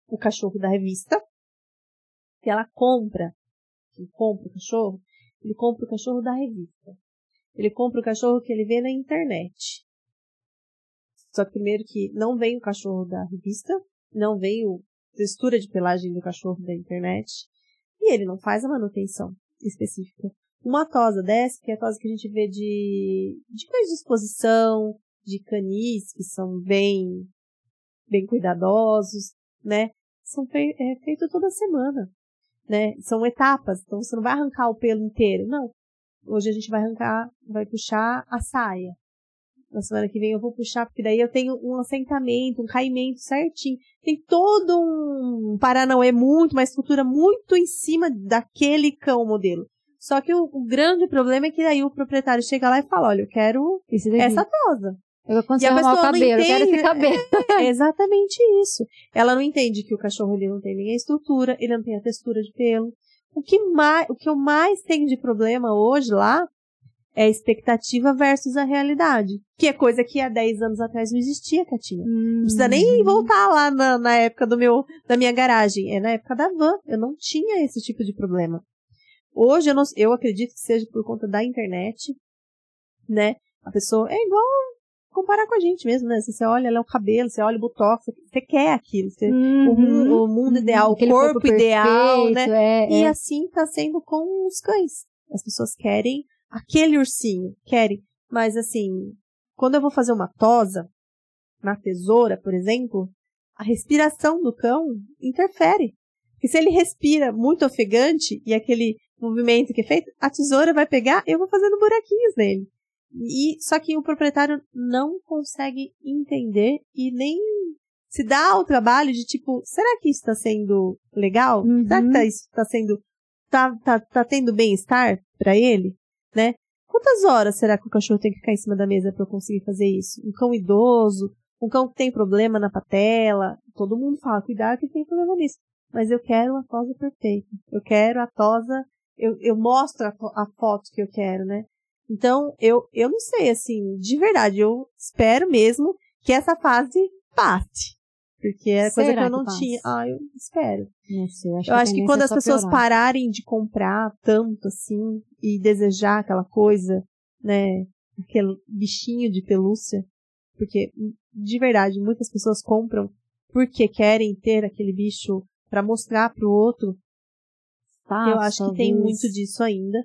o cachorro da revista, que ela compra, quem compra o cachorro, ele compra o cachorro da revista. Ele compra o cachorro que ele vê na internet. Só que primeiro que não vem o cachorro da revista, não vem a textura de pelagem do cachorro da internet, e ele não faz a manutenção específica. Uma tosa dessa, que é a tosa que a gente vê de, de cães de exposição, de canis, que são bem, bem cuidadosos, né? São fei é feito toda semana, né? São etapas, então você não vai arrancar o pelo inteiro, não. Hoje a gente vai arrancar, vai puxar a saia. Na semana que vem eu vou puxar, porque daí eu tenho um assentamento, um caimento certinho. Tem todo um Paranauê muito, uma estrutura muito em cima daquele cão modelo. Só que o, o grande problema é que daí o proprietário chega lá e fala, olha, eu quero essa tosa.
Eu,
E a
o
pessoa não
cabelo, esse
entende-
cabelo.
É exatamente isso. Ela não entende que o cachorro ele não tem nem a estrutura, ele não tem a textura de pelo. O que, mais, o que eu mais tenho de problema hoje lá é a expectativa versus a realidade. Que é coisa que há 10 anos atrás não existia, Catinha. Não precisa
Uhum.
nem voltar lá na, na época do meu, da minha garagem. É na época da van. Eu não tinha esse tipo de problema. Hoje eu, não, eu acredito que seja por conta da internet, né? A pessoa é igual comparar com a gente mesmo, né? Se você olha lá o cabelo, você olha o botox, você quer aquilo. Você, o,
Uhum.
mu- o mundo ideal, o
Aquele
corpo, ideal, né?
perfeito, É,
E
é.
assim tá sendo com os cães. As pessoas querem aquele ursinho, querem. Mas assim, quando eu vou fazer uma tosa, na tesoura, por exemplo, a respiração do cão interfere. Porque se ele respira muito ofegante e aquele movimento que é feito, a tesoura vai pegar e eu vou fazendo buraquinhos nele. E só que o proprietário não consegue entender e nem se dá ao trabalho de tipo, será que isso está sendo legal?
Uhum.
Será que tá, isso está sendo tá, tá, tá tendo bem-estar para ele, né? Quantas horas será que o cachorro tem que ficar em cima da mesa para eu conseguir fazer isso? Um cão idoso, um cão que tem problema na patela, todo mundo fala, cuidado que tem problema nisso. Mas eu quero a tosa perfeita. Eu quero a tosa, eu, eu mostro a, a foto que eu quero, né? Então, eu, eu não sei, assim, de verdade, eu espero mesmo que essa fase passe. Porque é coisa que eu não que tinha. Ah, eu espero.
Não sei, acho
eu
que
acho que quando
é
as pessoas
piorar.
pararem de comprar tanto assim e desejar aquela coisa, né, aquele bichinho de pelúcia, porque de verdade muitas pessoas compram porque querem ter aquele bicho para mostrar pro outro.
Tá,
eu acho que tem
talvez.
muito disso ainda,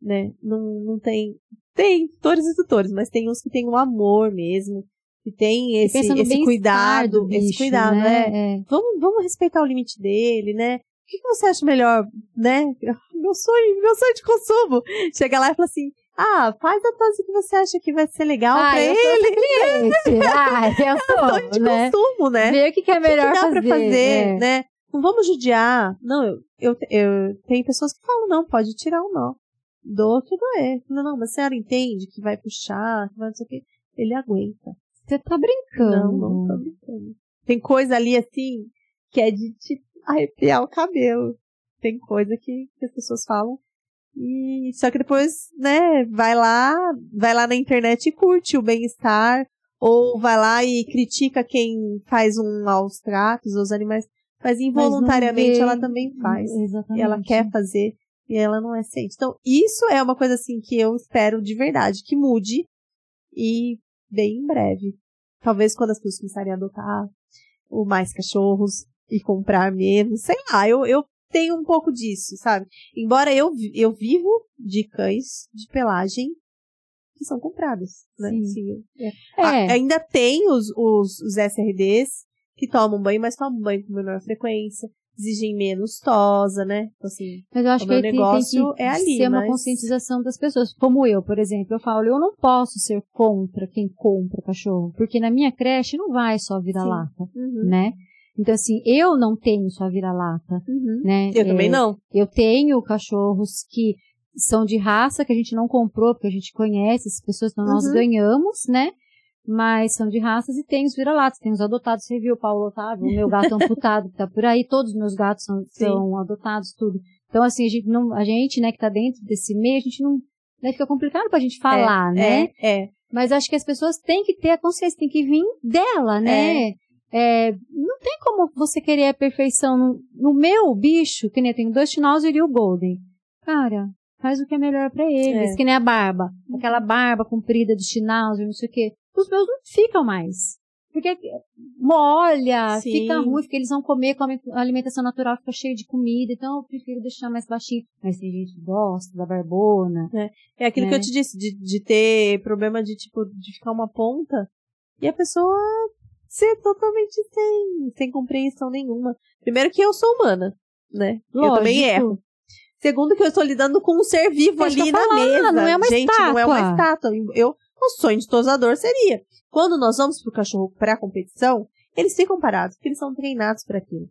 né? Não, não tem tem tutores e tutores, mas tem uns que tem um amor mesmo, que tem esse, esse cuidado,
do
esse
bicho,
cuidado, né?
né? É.
vamos, vamos respeitar o limite dele, né? O que, que você acha melhor, né? Meu sonho, meu sonho de consumo. Chega lá e fala assim, ah, faz a dose que você acha que vai ser legal
Ah,
pra
eu
ele.
cliente. Ah, eu
Sonho
sou,
de
né?
consumo, né?
Ver o que, que é
O que que
melhor
dá
fazer.
pra fazer,
é.
né? Não vamos judiar. Não, eu, eu, eu tem pessoas que falam, não, pode tirar o nó. Dor que doer. Não, não, mas a senhora entende que vai puxar, que vai não sei o quê. Ele aguenta.
Você tá brincando.
Não, não tô brincando. Tem coisa ali assim que é de te arrepiar o cabelo. Tem coisa que, que as pessoas falam. E só que depois, né, vai lá, vai lá na internet e curte o bem-estar, ou vai lá e critica quem faz um maus tratos aos animais, mas
Mas
involuntariamente
vê-
ela também faz.
Exatamente.
E ela quer fazer e ela não é ciente. Então, isso é uma coisa assim que eu espero de verdade que mude e bem em breve. Talvez quando as pessoas começarem a adotar o mais cachorros e comprar menos, sei lá, eu, eu tenho um pouco disso, sabe? Embora eu, eu vivo de cães de pelagem que são comprados, né?
Sim.
Sim, é.
É,
ainda tem os, os, os SRDs que tomam banho, mas tomam banho com menor frequência, exigem menos tosa, né? Então, assim,
mas eu acho
o
que
meu
aí tem, tem
negócio
que
é ali,
ser uma
mas-
conscientização das pessoas. Como eu, por exemplo, eu falo, eu não posso ser contra quem compra cachorro, porque na minha creche não vai só vira-lata,
uhum,
né? Então, assim, eu não tenho só vira-lata,
uhum.
né?
Eu também
É,
não.
Eu tenho cachorros que são de raça que a gente não comprou, porque a gente conhece essas pessoas, então nós
Uhum.
ganhamos, né? Mas são de raças e tem os vira-latas, tem os adotados. Você viu o Paulo Otávio, o meu gato amputado que tá por aí, todos os meus gatos são, são adotados, tudo. Então, assim, a gente, não, a gente, né, que tá dentro desse meio, a gente não. Né, fica complicado pra gente falar, né?
É, é.
Mas acho que as pessoas têm que ter a consciência, tem que vir dela, né? É, não tem como você querer a perfeição. No, no meu bicho, que nem eu tenho dois Schnauzer e o Golden. Cara, faz o que é melhor pra eles.
É.
Que nem a barba. Aquela barba comprida do Schnauzer, não sei o quê. Os meus não ficam mais. Porque molha,
Sim.
fica ruim, porque eles vão comer com a alimentação natural, fica cheio de comida. Então eu prefiro deixar mais baixinho. Mas tem gente que gosta da barbona.
É aquilo que
né?
eu te disse, de, de ter problema de, tipo, de ficar uma ponta e a pessoa ser totalmente sem, sem compreensão nenhuma. Primeiro que eu sou humana, né? Eu também
Lógico.
erro. Segundo que eu estou lidando com um ser vivo
É isso que
ali na
falar,
mesa.
não é uma
Gente, não é uma
estátua.
estátua. Eu, o sonho de tosador seria. Quando nós vamos pro cachorro pra competição, eles ficam parados, porque eles são treinados para aquilo.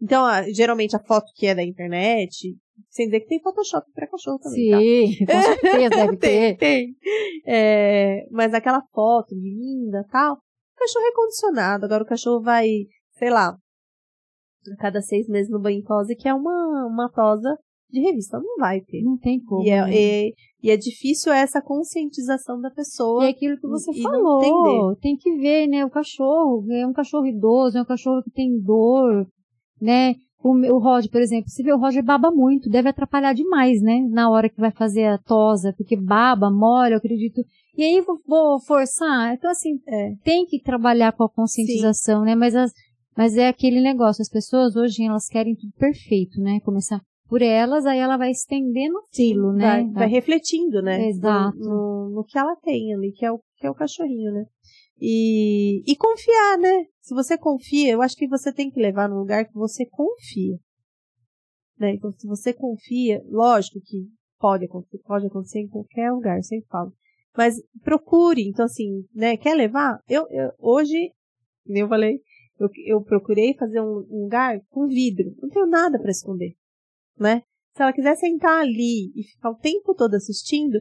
Então, a- geralmente a foto que é da internet, sem dizer que tem Photoshop pra cachorro também, tá?
Sim, com certeza deve
tem,
ter.
tem. É, mas aquela foto linda tal, o cachorro é condicionado. Agora o cachorro vai, sei lá, a cada seis meses no banho em tosa, que é uma, uma tosa de revista. Não vai ter.
Não tem como.
E é,
né?
e- e é difícil essa conscientização da pessoa.
E é aquilo que você
e
falou, tem que ver, né? O cachorro é um cachorro idoso, é um cachorro que tem dor, né? O, o Roger, por exemplo, você vê, o Roger baba muito, deve atrapalhar demais, né? Na hora que vai fazer a tosa, porque baba, molha, eu acredito. E aí vou, vou forçar. Então, assim,
É.
tem que trabalhar com a conscientização, né? Mas, as, mas é aquele negócio, as pessoas hoje, elas querem tudo perfeito, né? Começar por elas, aí ela vai estendendo aquilo, né?
Vai, vai refletindo, né?
Exato.
No, no, no que ela tem ali, que é, o, que é o cachorrinho, né? E, e confiar, né? Se você confia, eu acho que você tem que levar num lugar que você confia. Né? Então, se você confia, lógico que pode acontecer, pode acontecer em qualquer lugar, sempre falo. Mas procure, então assim, né, quer levar? Eu, eu hoje, eu falei, eu, eu procurei fazer um, um lugar com vidro, não tenho nada para esconder, né? Se ela quiser sentar ali e ficar o tempo todo assistindo,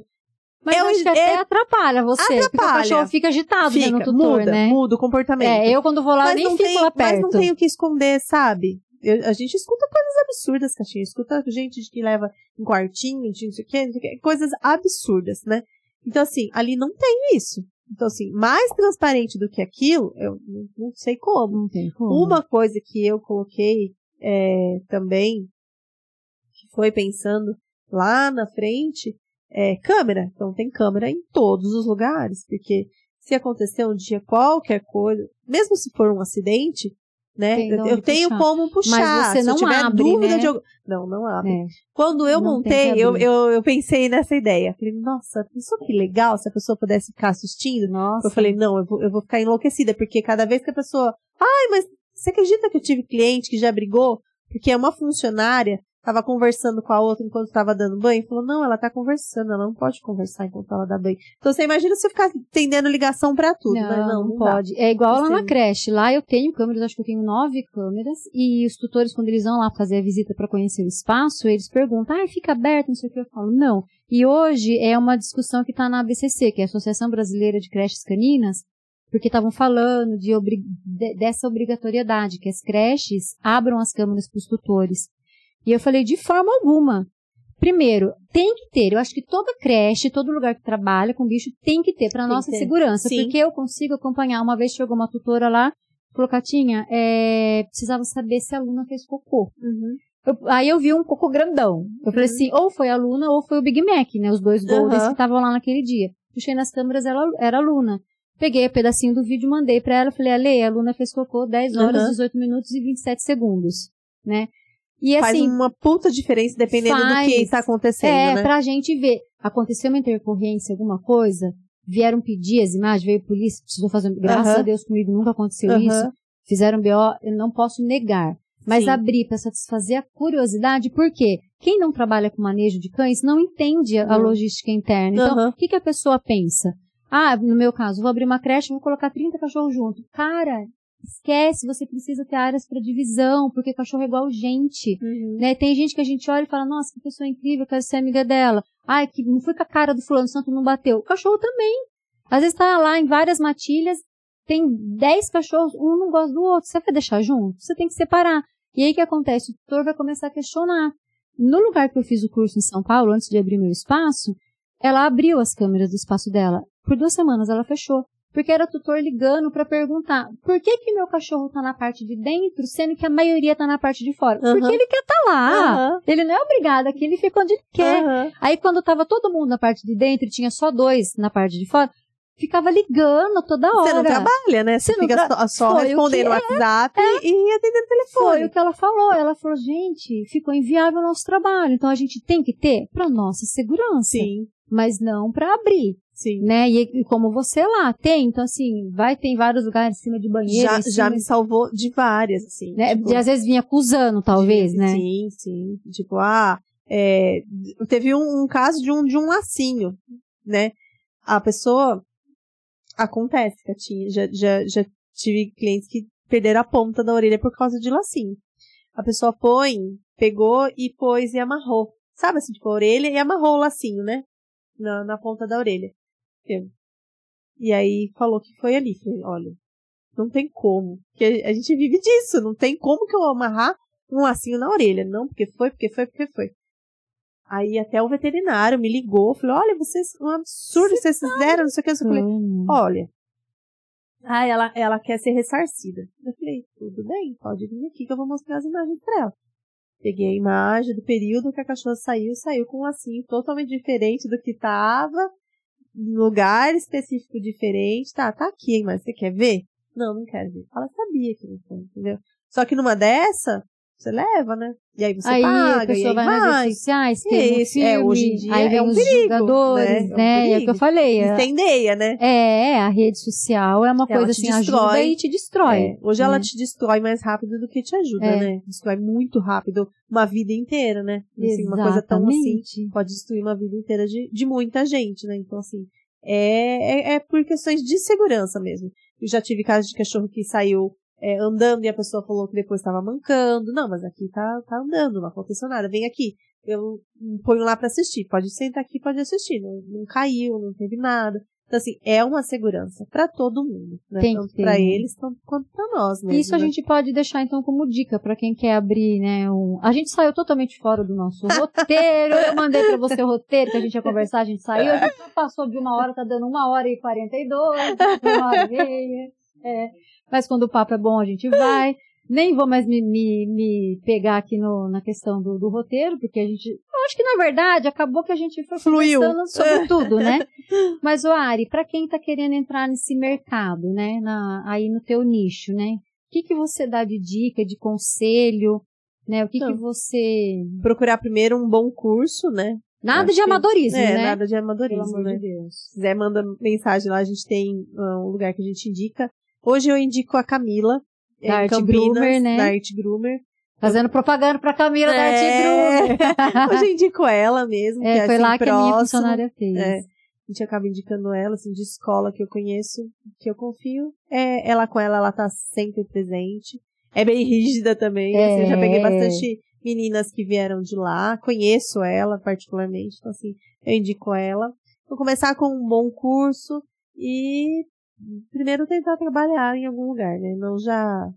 mas eu acho que até atrapalha você. Atrapalha. Porque o cachorro fica agitado fica, no tutor,
muda,
né?
Muda o comportamento.
É, eu quando vou lá mas nem fico
tem,
lá perto.
Mas não tenho que esconder, sabe? Eu, a gente escuta coisas absurdas, Caixinha. Escuta gente que leva um quartinho, de não sei o que, coisas absurdas, né? Então, assim, ali não tem isso. Então, assim, mais transparente do que aquilo, eu não, não sei como.
Não como.
Uma coisa que eu coloquei é, também, foi pensando lá na frente, é, câmera. Então tem câmera em todos os lugares, porque se acontecer um dia qualquer coisa, mesmo se for um acidente, né? Eu, eu tenho como puxar.
Mas você
se
não
eu tiver
abre,
dúvida
né?
de algum... Não, não abre.
É.
Quando eu
Não
montei, eu, eu, eu pensei nessa ideia. Falei, nossa, pensou que legal se a pessoa pudesse ficar assistindo?
Nossa.
Eu falei, não, eu vou, eu vou ficar enlouquecida, porque cada vez que a pessoa. Ai, mas você acredita que eu tive cliente que já brigou? Porque é uma funcionária tava conversando com a outra enquanto estava dando banho, falou, não, ela tá conversando, ela não pode conversar enquanto ela dá banho. Então você imagina se ficar tendendo ligação pra tudo,
não,
mas não, não,
pode. É igual lá na creche. Lá eu tenho câmeras, acho que eu tenho nove câmeras, e os tutores, quando eles vão lá fazer a visita para conhecer o espaço, eles perguntam, ah, fica aberto, não sei o que. Eu falo, não. E hoje é uma discussão que está na ABCC, que é a Associação Brasileira de Creches Caninas, porque estavam falando de obri- de- dessa obrigatoriedade, que as creches abram as câmeras para os tutores. E eu falei, de forma alguma. Primeiro, tem que ter. Eu acho que toda creche, todo lugar que trabalha com bicho tem que ter para nossa
ter.
segurança,
Sim.
porque eu consigo acompanhar. Uma vez chegou uma tutora lá, falou, Catinha, é, precisava saber se a aluna fez cocô.
Uhum.
Eu- aí eu vi um cocô grandão. Eu falei assim, ou foi a Luna ou foi o Big Mac, né? Os dois Goldens
Aham.
que estavam lá naquele dia. Puxei nas câmeras, ela era a Luna. Peguei o pedacinho do vídeo, mandei pra ela, falei, Ale, a Luna fez cocô 10 horas,
Aham.
18 minutos e 27 segundos, né? E
Faz
assim,
uma puta diferença dependendo
faz.
do que está acontecendo,
é,
né?
pra gente ver. Aconteceu uma intercorrência, alguma coisa, vieram pedir as imagens, veio a polícia, precisou fazer. Graças
Aham.
a Deus comigo nunca aconteceu
Aham.
isso. Fizeram BO, eu não posso negar. Mas
Sim.
abrir para satisfazer a curiosidade, porque quem não trabalha com manejo de cães não entende a,
Não.
logística interna. Então, o que, que a pessoa pensa? Ah, no meu caso, vou abrir uma creche, vou colocar 30 cachorros junto. Cara, esquece, você precisa ter áreas para divisão, porque cachorro é igual gente.
Uhum.
Né? Tem gente que a gente olha e fala, nossa, que pessoa incrível, quero ser amiga dela. Ai, que não foi com a cara do fulano, santo não bateu. O cachorro também. Às vezes tá lá em várias matilhas, tem 10 cachorros, um não gosta do outro. Você vai deixar junto? Você tem que separar. E aí o que acontece? O tutor vai começar a questionar. No lugar que eu fiz o curso em São Paulo, antes de abrir meu espaço, ela abriu as câmeras do espaço dela. Por duas semanas ela fechou. Porque era o tutor ligando para perguntar por que que meu cachorro tá na parte de dentro, sendo que a maioria tá na parte de fora.
Aham.
Porque ele quer tá lá.
Aham.
Ele não é obrigado aqui, ele fica onde ele quer.
Aham.
Aí quando tava todo mundo na parte de dentro e tinha só dois na parte de fora, ficava ligando toda hora.
Você não trabalha, né? Você
Você
fica
tra-
só, só
Foi o
respondendo no
é.
WhatsApp e atendendo
Foi
telefone.
o que ela falou. Ela falou, gente, ficou inviável o nosso trabalho. Então a gente tem que ter para nossa segurança.
Sim,
Mas não para abrir,
sim.
né? E, e como você lá tem, então assim, vai ter em vários lugares em cima de banheiro.
Já,
cima,
já me salvou de várias, assim.
né?
tipo,
De, às vezes vinha acusando, talvez,
de-
né?
Sim, sim. Tipo, ah, é, teve um, um caso de um, de um lacinho, né? A pessoa. Acontece, Catinha. Já, já, já tive clientes que perderam a ponta da orelha por causa de lacinho. A pessoa põe, pegou e pôs e amarrou. Sabe assim, tipo, a orelha e amarrou o lacinho, né? Na, na ponta da orelha. E aí falou que foi ali. Falei, olha, não tem como. Porque a gente vive disso. Não tem como que eu amarrar um lacinho na orelha. Não, porque foi, porque foi, porque foi. Aí até o veterinário me ligou, falou, olha, vocês, um absurdo que vocês fizeram, não sei o que. Eu falei, olha. Ah, ela, ela quer ser ressarcida. Eu falei, tudo bem, pode vir aqui que eu vou mostrar as imagens pra ela. Peguei a imagem do período que a cachorra saiu, saiu com um lacinho totalmente diferente do que tava, lugar específico diferente. Tá, tá aqui, mas você quer ver? Não, não quero ver. Ela sabia que não foi, entendeu? Só que numa dessa, você leva, né? E aí você
aí
paga,
a pessoa
e aí
vai,
vai.
nas redes sociais, tem um
é, hoje em dia
aí vem
é um
os
perigo,
jogadores,
né? É um
né? É o que
perigo.
eu falei. é-
Incendeia, né?
É, a rede social é uma
Ela
coisa assim, ajuda
destrói.
e te destrói.
É, Hoje ela
né?
te destrói mais rápido do que te ajuda,
É.
né? Destrói muito rápido uma vida inteira, né? Assim, uma coisa tão assim pode destruir uma vida inteira de, de muita gente, né? Então, assim, é, é, é por questões de segurança mesmo. Eu já tive casos de cachorro que saiu é, andando e a pessoa falou que depois estava mancando. Não, mas aqui tá, tá andando, não aconteceu nada. Vem aqui. Eu ponho lá para assistir. Pode sentar aqui, pode assistir. Não, não caiu, não teve nada. Então, assim, é uma segurança para todo mundo, né?
Tem
Tanto para eles tanto quanto para nós mesmo.
Isso a
né?
gente pode deixar então como dica pra quem quer abrir, né? Um... A gente saiu totalmente fora do nosso roteiro. Eu mandei pra você o roteiro que a gente ia conversar, a gente saiu. A gente passou de uma hora, tá dando uma hora e quarenta e dois, uma hora e meia. É. Mas quando o papo é bom, a gente vai. Nem vou mais me, me, me pegar aqui no, na questão do, do roteiro, porque a gente. Eu acho que, na verdade, acabou que a gente foi
Fluiu.
sobre tudo, né? Mas, o Ari, para quem tá querendo entrar nesse mercado, né? Na, aí no teu nicho, né? O que, que você dá de dica, de conselho, né? O que, que
Não.
você.
Procurar primeiro um bom curso, né?
Nada
Acho
de
que-
amadorismo,
é,
né?
nada de
Pelo
amadorismo,
amor
né?
de Deus.
Se quiser, manda mensagem lá, a gente tem ah, um lugar que a gente indica. Hoje eu indico a Camila,
Da
em
Arte
Campinas,
Groomer, né?
da Arte Groomer.
Fazendo propaganda pra Camila da
É.
Arte Groomer.
Hoje eu indico ela mesmo, que
É,
é
foi
assim,
lá que a minha
próximo.
funcionária fez.
É. A gente acaba indicando ela, assim, de escola que eu conheço, que eu confio. É, ela com ela, ela tá sempre presente. É bem rígida também,
É.
assim, eu já peguei bastante meninas que vieram de lá, conheço ela particularmente, então assim, eu indico ela. Vou começar com um bom curso e primeiro tentar trabalhar em algum lugar, né? Não já,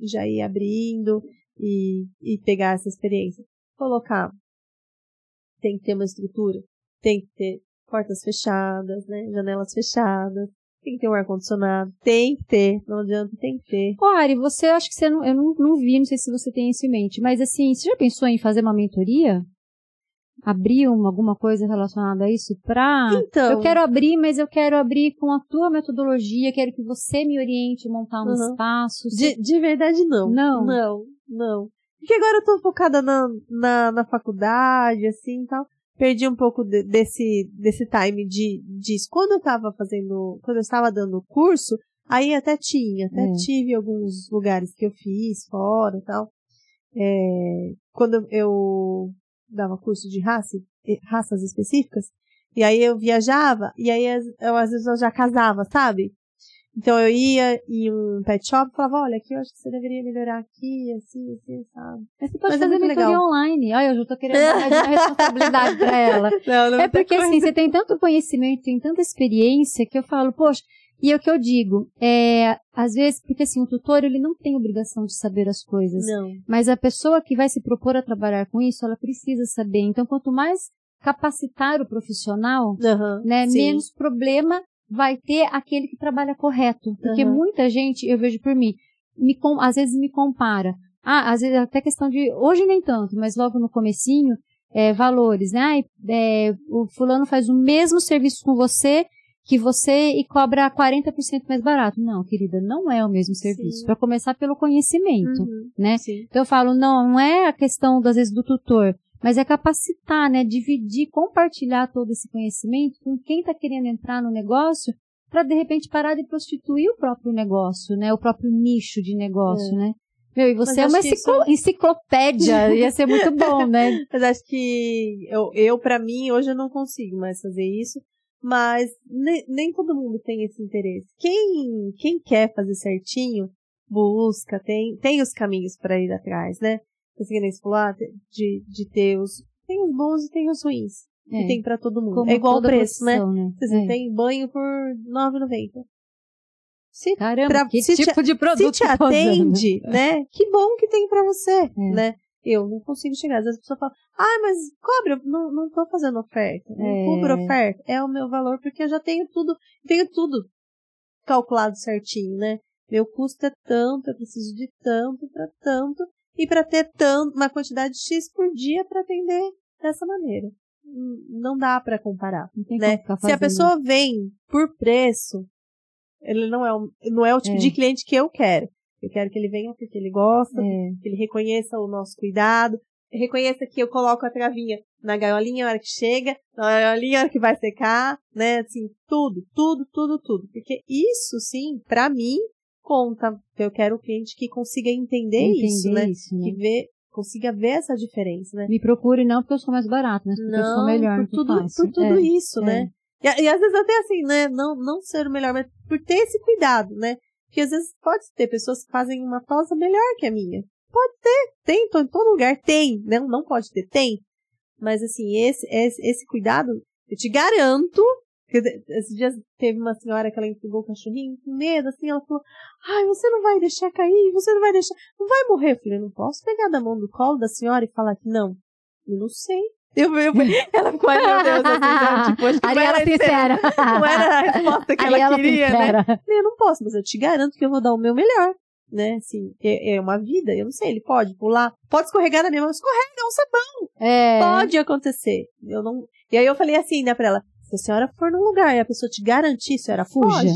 já ir abrindo e, e pegar essa experiência. Colocar. Tem que ter uma estrutura, tem que ter portas fechadas, né? Janelas fechadas, tem que ter um ar-condicionado, tem que ter, não adianta, tem que ter.
Ô, Ari, você acha que você não. Eu não, não vi, não sei se você tem isso em mente, mas assim, você já pensou em fazer uma mentoria? Abrir uma, alguma coisa relacionada a isso pra.
Então,
Eu quero abrir, mas eu quero abrir com a tua metodologia, quero que você me oriente montar um
Uhum.
espaço.
de, de verdade não.
Não?
Não, não. Porque agora eu tô focada na, na, na faculdade, assim, e tal. Perdi um pouco de- desse, desse time de, disso. Quando eu tava fazendo, quando eu estava dando o curso, aí até tinha, até
É.
tive alguns lugares que eu fiz fora e tal. É, quando eu dava curso de raça, raças específicas, e aí eu viajava, e aí eu, às vezes eu já casava, sabe? Então eu ia em um pet shop e falava, olha, aqui eu acho que você deveria melhorar aqui, assim, assim, sabe?
Mas você pode
Mas é
fazer
muito
mentoria
legal.
online. Olha, eu já tô querendo dar uma responsabilidade pra ela.
Não, não
É porque assim, você tem tanto conhecimento, tem tanta experiência que eu falo, poxa, e é o que eu digo, é, às vezes, porque assim, o tutor, ele não tem obrigação de saber as coisas,
Não.
mas a pessoa que vai se propor a trabalhar com isso, ela precisa saber. Então, quanto mais capacitar o profissional,
Aham,
né,
sim.
menos problema vai ter aquele que trabalha correto. Porque
Aham.
muita gente, eu vejo por mim, me, com- às vezes me compara. Ah, às vezes até questão de, hoje nem tanto, mas logo no comecinho, é, valores, né? Ai, é, o fulano faz o mesmo serviço com você que você e cobra 40% mais barato. Não, querida, não é o mesmo serviço. Para começar pelo conhecimento,
Uhum,
né?
Sim.
Então eu falo, não, não é a questão, às vezes, do tutor, mas é capacitar, né? Dividir, compartilhar todo esse conhecimento com quem está querendo entrar no negócio para, de repente, parar de prostituir o próprio negócio, né? O próprio nicho de negócio, né? Meu, e você
Mas
é uma enciclo- enciclopédia, ia ser muito bom, né?
Mas acho que eu, eu para mim, hoje eu não consigo mais fazer isso. Mas ne- nem todo mundo tem esse interesse. Quem, quem quer fazer certinho, busca, tem, tem os caminhos para ir atrás, né? Falou, ah, de, de ter os. Tem os bons e tem os ruins.
É,
Que tem para todo mundo.
como
é igual o preço, né?
profissão, né?
Você
É.
tem banho por R$ 9,90. Se,
Caramba,
pra-
que
se te-
tipo de
se
produto
te
tá usando?
atende, né? Que bom que tem pra você,
É.
né? Eu não consigo chegar. Às vezes a pessoa fala, ah, mas cobra, não, não tô fazendo oferta. Não
É.
cubro oferta. É o meu valor porque eu já tenho tudo, tenho tudo calculado certinho, né? Meu custo é tanto, eu preciso de tanto para tanto e para ter tanto, uma quantidade X por dia para atender dessa maneira. Não dá para comparar né? Se a pessoa vem por preço, ele não é o, não é o tipo
É.
de cliente que eu quero. Eu quero que ele venha porque ele gosta,
É.
que ele reconheça o nosso cuidado, reconheça que eu coloco a travinha na gaiolinha na hora que chega, na gaiolinha na hora que vai secar, né? Assim, tudo, tudo, tudo, tudo. Porque isso, sim, pra mim, conta. Eu quero um cliente que consiga entender,
Entender
isso, né?
isso, né?
Que vê, consiga ver essa diferença, né?
Me procure não porque eu sou mais barato, mas porque eu sou melhor
por tudo, por tudo
É.
isso,
é.
né? E, e às vezes até assim, né? Não, não ser o melhor, mas por ter esse cuidado, né? Porque às vezes pode ter pessoas que fazem uma tosa melhor que a minha. Pode ter, tem, em todo lugar, tem, né? Não pode ter, tem. Mas assim, esse, esse, esse cuidado, eu te garanto, esses dias teve uma senhora que ela entregou o cachorrinho com medo, assim, ela falou, ai, você não vai deixar cair, você não vai deixar, não vai morrer. Falei, eu não posso pegar da mão do colo da senhora e falar que não. Eu não sei. Eu, eu, ela ficou, ai meu Deus, assim, né? tipo, acho que não
Ariela
era,
sincera.
não era a resposta que ela
Ariela
queria, né?
sincera.
Eu não posso, mas eu te garanto que eu vou dar o meu melhor, né? Assim, é, é uma vida, eu não sei, ele pode pular, pode escorregar na minha mão, escorrega, é um sabão,
É.
pode acontecer. Eu não... E aí eu falei assim, né, pra ela, se a senhora for num lugar e a pessoa te garantir, a senhora
Fuja.
pode?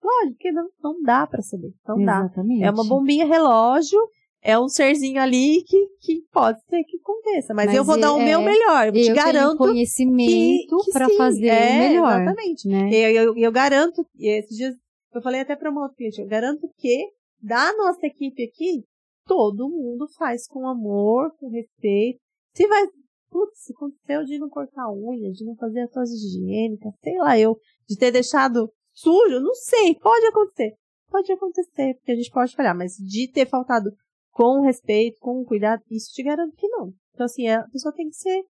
Pode, porque não, não dá pra saber, não dá.
Exatamente.
É uma bombinha relógio, é um serzinho ali que, que pode ser que aconteça, mas,
Mas
eu vou dar o
é-
meu melhor, eu,
Eu
te garanto
tenho conhecimento
sim,
fazer
é,
o melhor.
Exatamente.
Né?
E eu, eu, eu garanto, e esses dias eu falei até para uma outra cliente, eu garanto que da nossa equipe aqui, todo mundo faz com amor, com respeito. Se vai, putz, se aconteceu de não cortar a unha, de não fazer a tosse higiênica, sei lá, eu, de ter deixado sujo, não sei, pode acontecer. Pode acontecer, porque a gente pode falhar, mas de ter faltado com respeito, com cuidado, isso te garanto que não. Então, assim, a pessoa tem que ser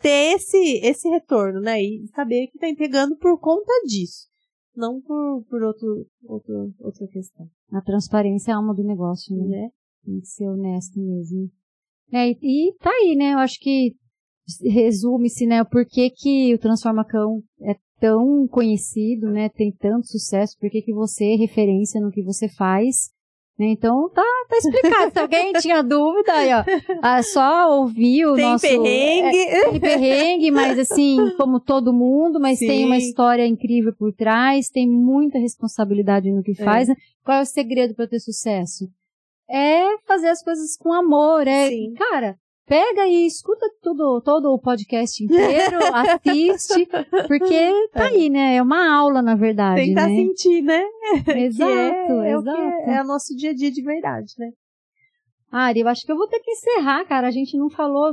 ter- esse, esse retorno, né? E saber que tá entregando por conta disso. Não por, por outro, outro, outra questão,
A transparência é a alma do negócio, né?
né?
Tem que ser honesto mesmo. É, e, e tá aí, né? Eu acho que resume-se, né? O porquê que o Transforma Cão é tão conhecido, né? Tem tanto sucesso, por que que você é referência no que você faz. Então tá, tá explicado. Se alguém tinha dúvida, aí, ó, ah, só ouvir o
Tem
nosso...
perrengue.
É, tem perrengue, mas assim, como todo mundo, mas
Sim.
tem uma história incrível por trás, tem muita responsabilidade no que
É.
faz. né? Qual é o segredo para ter sucesso? É fazer as coisas com amor, é,
Sim.
cara, pega e escuta tudo, todo o podcast inteiro, assiste, porque tá aí, né? É uma aula, na verdade,
Tentar
né?
sentir, né?
Exato,
é, é o
exato.
que é, o nosso dia a dia de verdade, né?
Ari, eu acho que eu vou ter que encerrar, cara. A gente não falou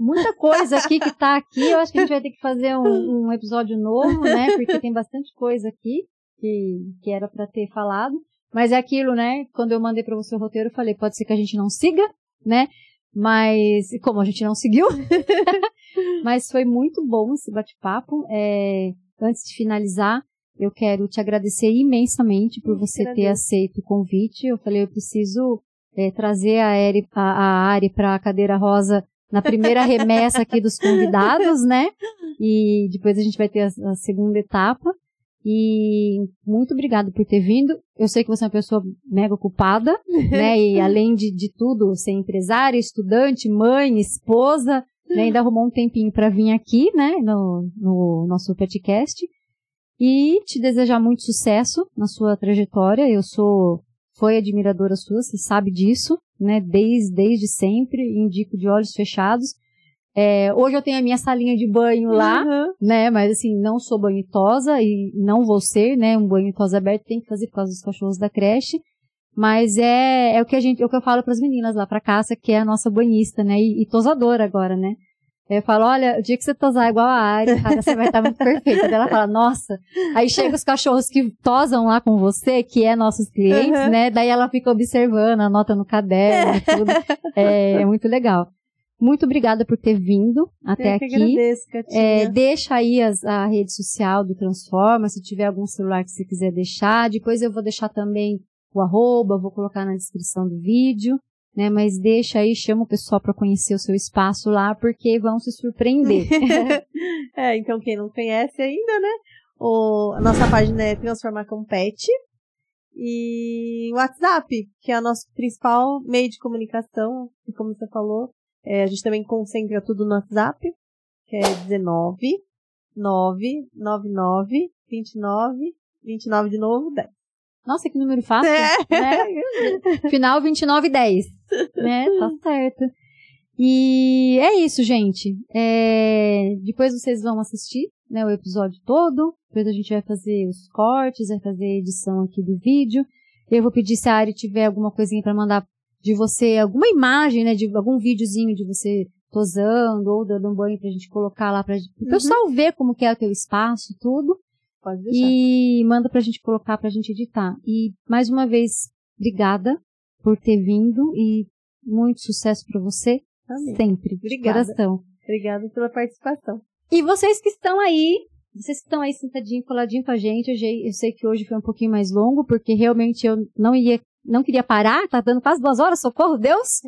muita coisa aqui que tá aqui. Eu acho que a gente vai ter que fazer um, um episódio novo, né? Porque tem bastante coisa aqui que, que era pra ter falado. Mas é aquilo, né? Quando eu mandei pra você o roteiro, eu falei, pode ser que a gente não siga, né? Mas, como a gente não seguiu, mas foi muito bom esse bate-papo. É, antes de finalizar, eu quero te agradecer imensamente por
Eu
você ter
agradeço.
aceito o convite. Eu falei, eu preciso é, trazer a Ari, a, a Ari para a cadeira rosa na primeira remessa aqui dos convidados, né? E depois a gente vai ter a, a segunda etapa. E muito obrigada por ter vindo. Eu sei que você é uma pessoa mega ocupada, né? E além de, de tudo, ser empresária, estudante, mãe, esposa, né? Ainda arrumou um tempinho para vir aqui, né? No, no nosso podcast. E te desejar muito sucesso na sua trajetória. Eu sou, foi admiradora sua, você sabe disso, né? Desde, desde sempre, indico de olhos fechados. É, hoje eu tenho a minha salinha de banho lá,
Uhum.
né? Mas assim, não sou banhitosa e não vou ser, né? Um banho tosa aberto tem que fazer por causa dos cachorros da creche. Mas é, é o que a gente, é o que eu falo para as meninas lá para casa, que é a nossa banhista, né? E, e tosadora agora, né? Eu falo, olha, o dia que você tosar igual a Ari, cara, você vai estar muito perfeita. Daí ela fala, nossa. Aí chega os cachorros que tosam lá com você, que é nossos clientes,
Uhum.
né? Daí ela fica observando, anota no caderno, tudo. É, é muito legal. Muito obrigada por ter vindo até
Eu que
aqui.
agradeço.
É, deixa aí as- a rede social do Transforma, se tiver algum celular que você quiser deixar. Depois eu vou deixar também o arroba, vou colocar na descrição do vídeo, né? Mas deixa aí, chama o pessoal para conhecer o seu espaço lá, porque vão se surpreender.
é, então quem não conhece ainda, né? O, a nossa página é Transformar com Pet. E o WhatsApp, que é o nosso principal meio de comunicação, e como você falou, é, a gente também concentra tudo no WhatsApp, que é 19 999 29 29 de novo 10.
Nossa, que número fácil.
É.
Né? Final 2910. Né? Tá certo. E é isso, gente. É... Depois vocês vão assistir né, o episódio todo. Depois a gente vai fazer os cortes, vai fazer a edição aqui do vídeo. Eu vou pedir se a Ari tiver alguma coisinha para mandar de você, alguma imagem, né, de algum videozinho de você tosando ou dando um banho pra gente colocar lá pra o pessoal ver como que é o teu espaço e tudo.
Pode deixar.
E manda pra gente colocar pra gente editar. E mais uma vez, obrigada por ter vindo e muito sucesso pra você
Amém.
sempre.
Obrigada.
Coração.
Obrigada pela participação.
E vocês que estão aí, vocês que estão aí sentadinho, coladinho com a gente, eu, sei que hoje foi um pouquinho mais longo, porque realmente eu não ia, não queria parar, tá dando quase duas horas, socorro, Deus!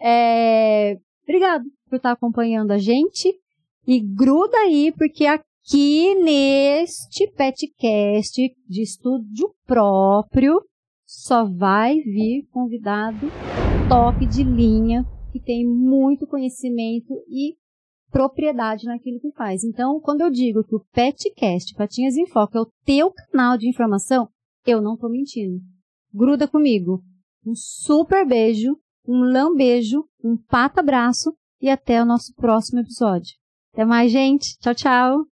É, obrigado por estar acompanhando a gente. E gruda aí, porque aqui neste petcast de estúdio próprio, só vai vir convidado top de linha, que tem muito conhecimento e propriedade naquilo que faz. Então, quando eu digo que o Petcast, Patinhas em Foco, é o teu canal de informação, eu não tô mentindo. Gruda comigo. Um super beijo, um lambejo, um pata-abraço e até o nosso próximo episódio. Até mais, gente. Tchau, tchau.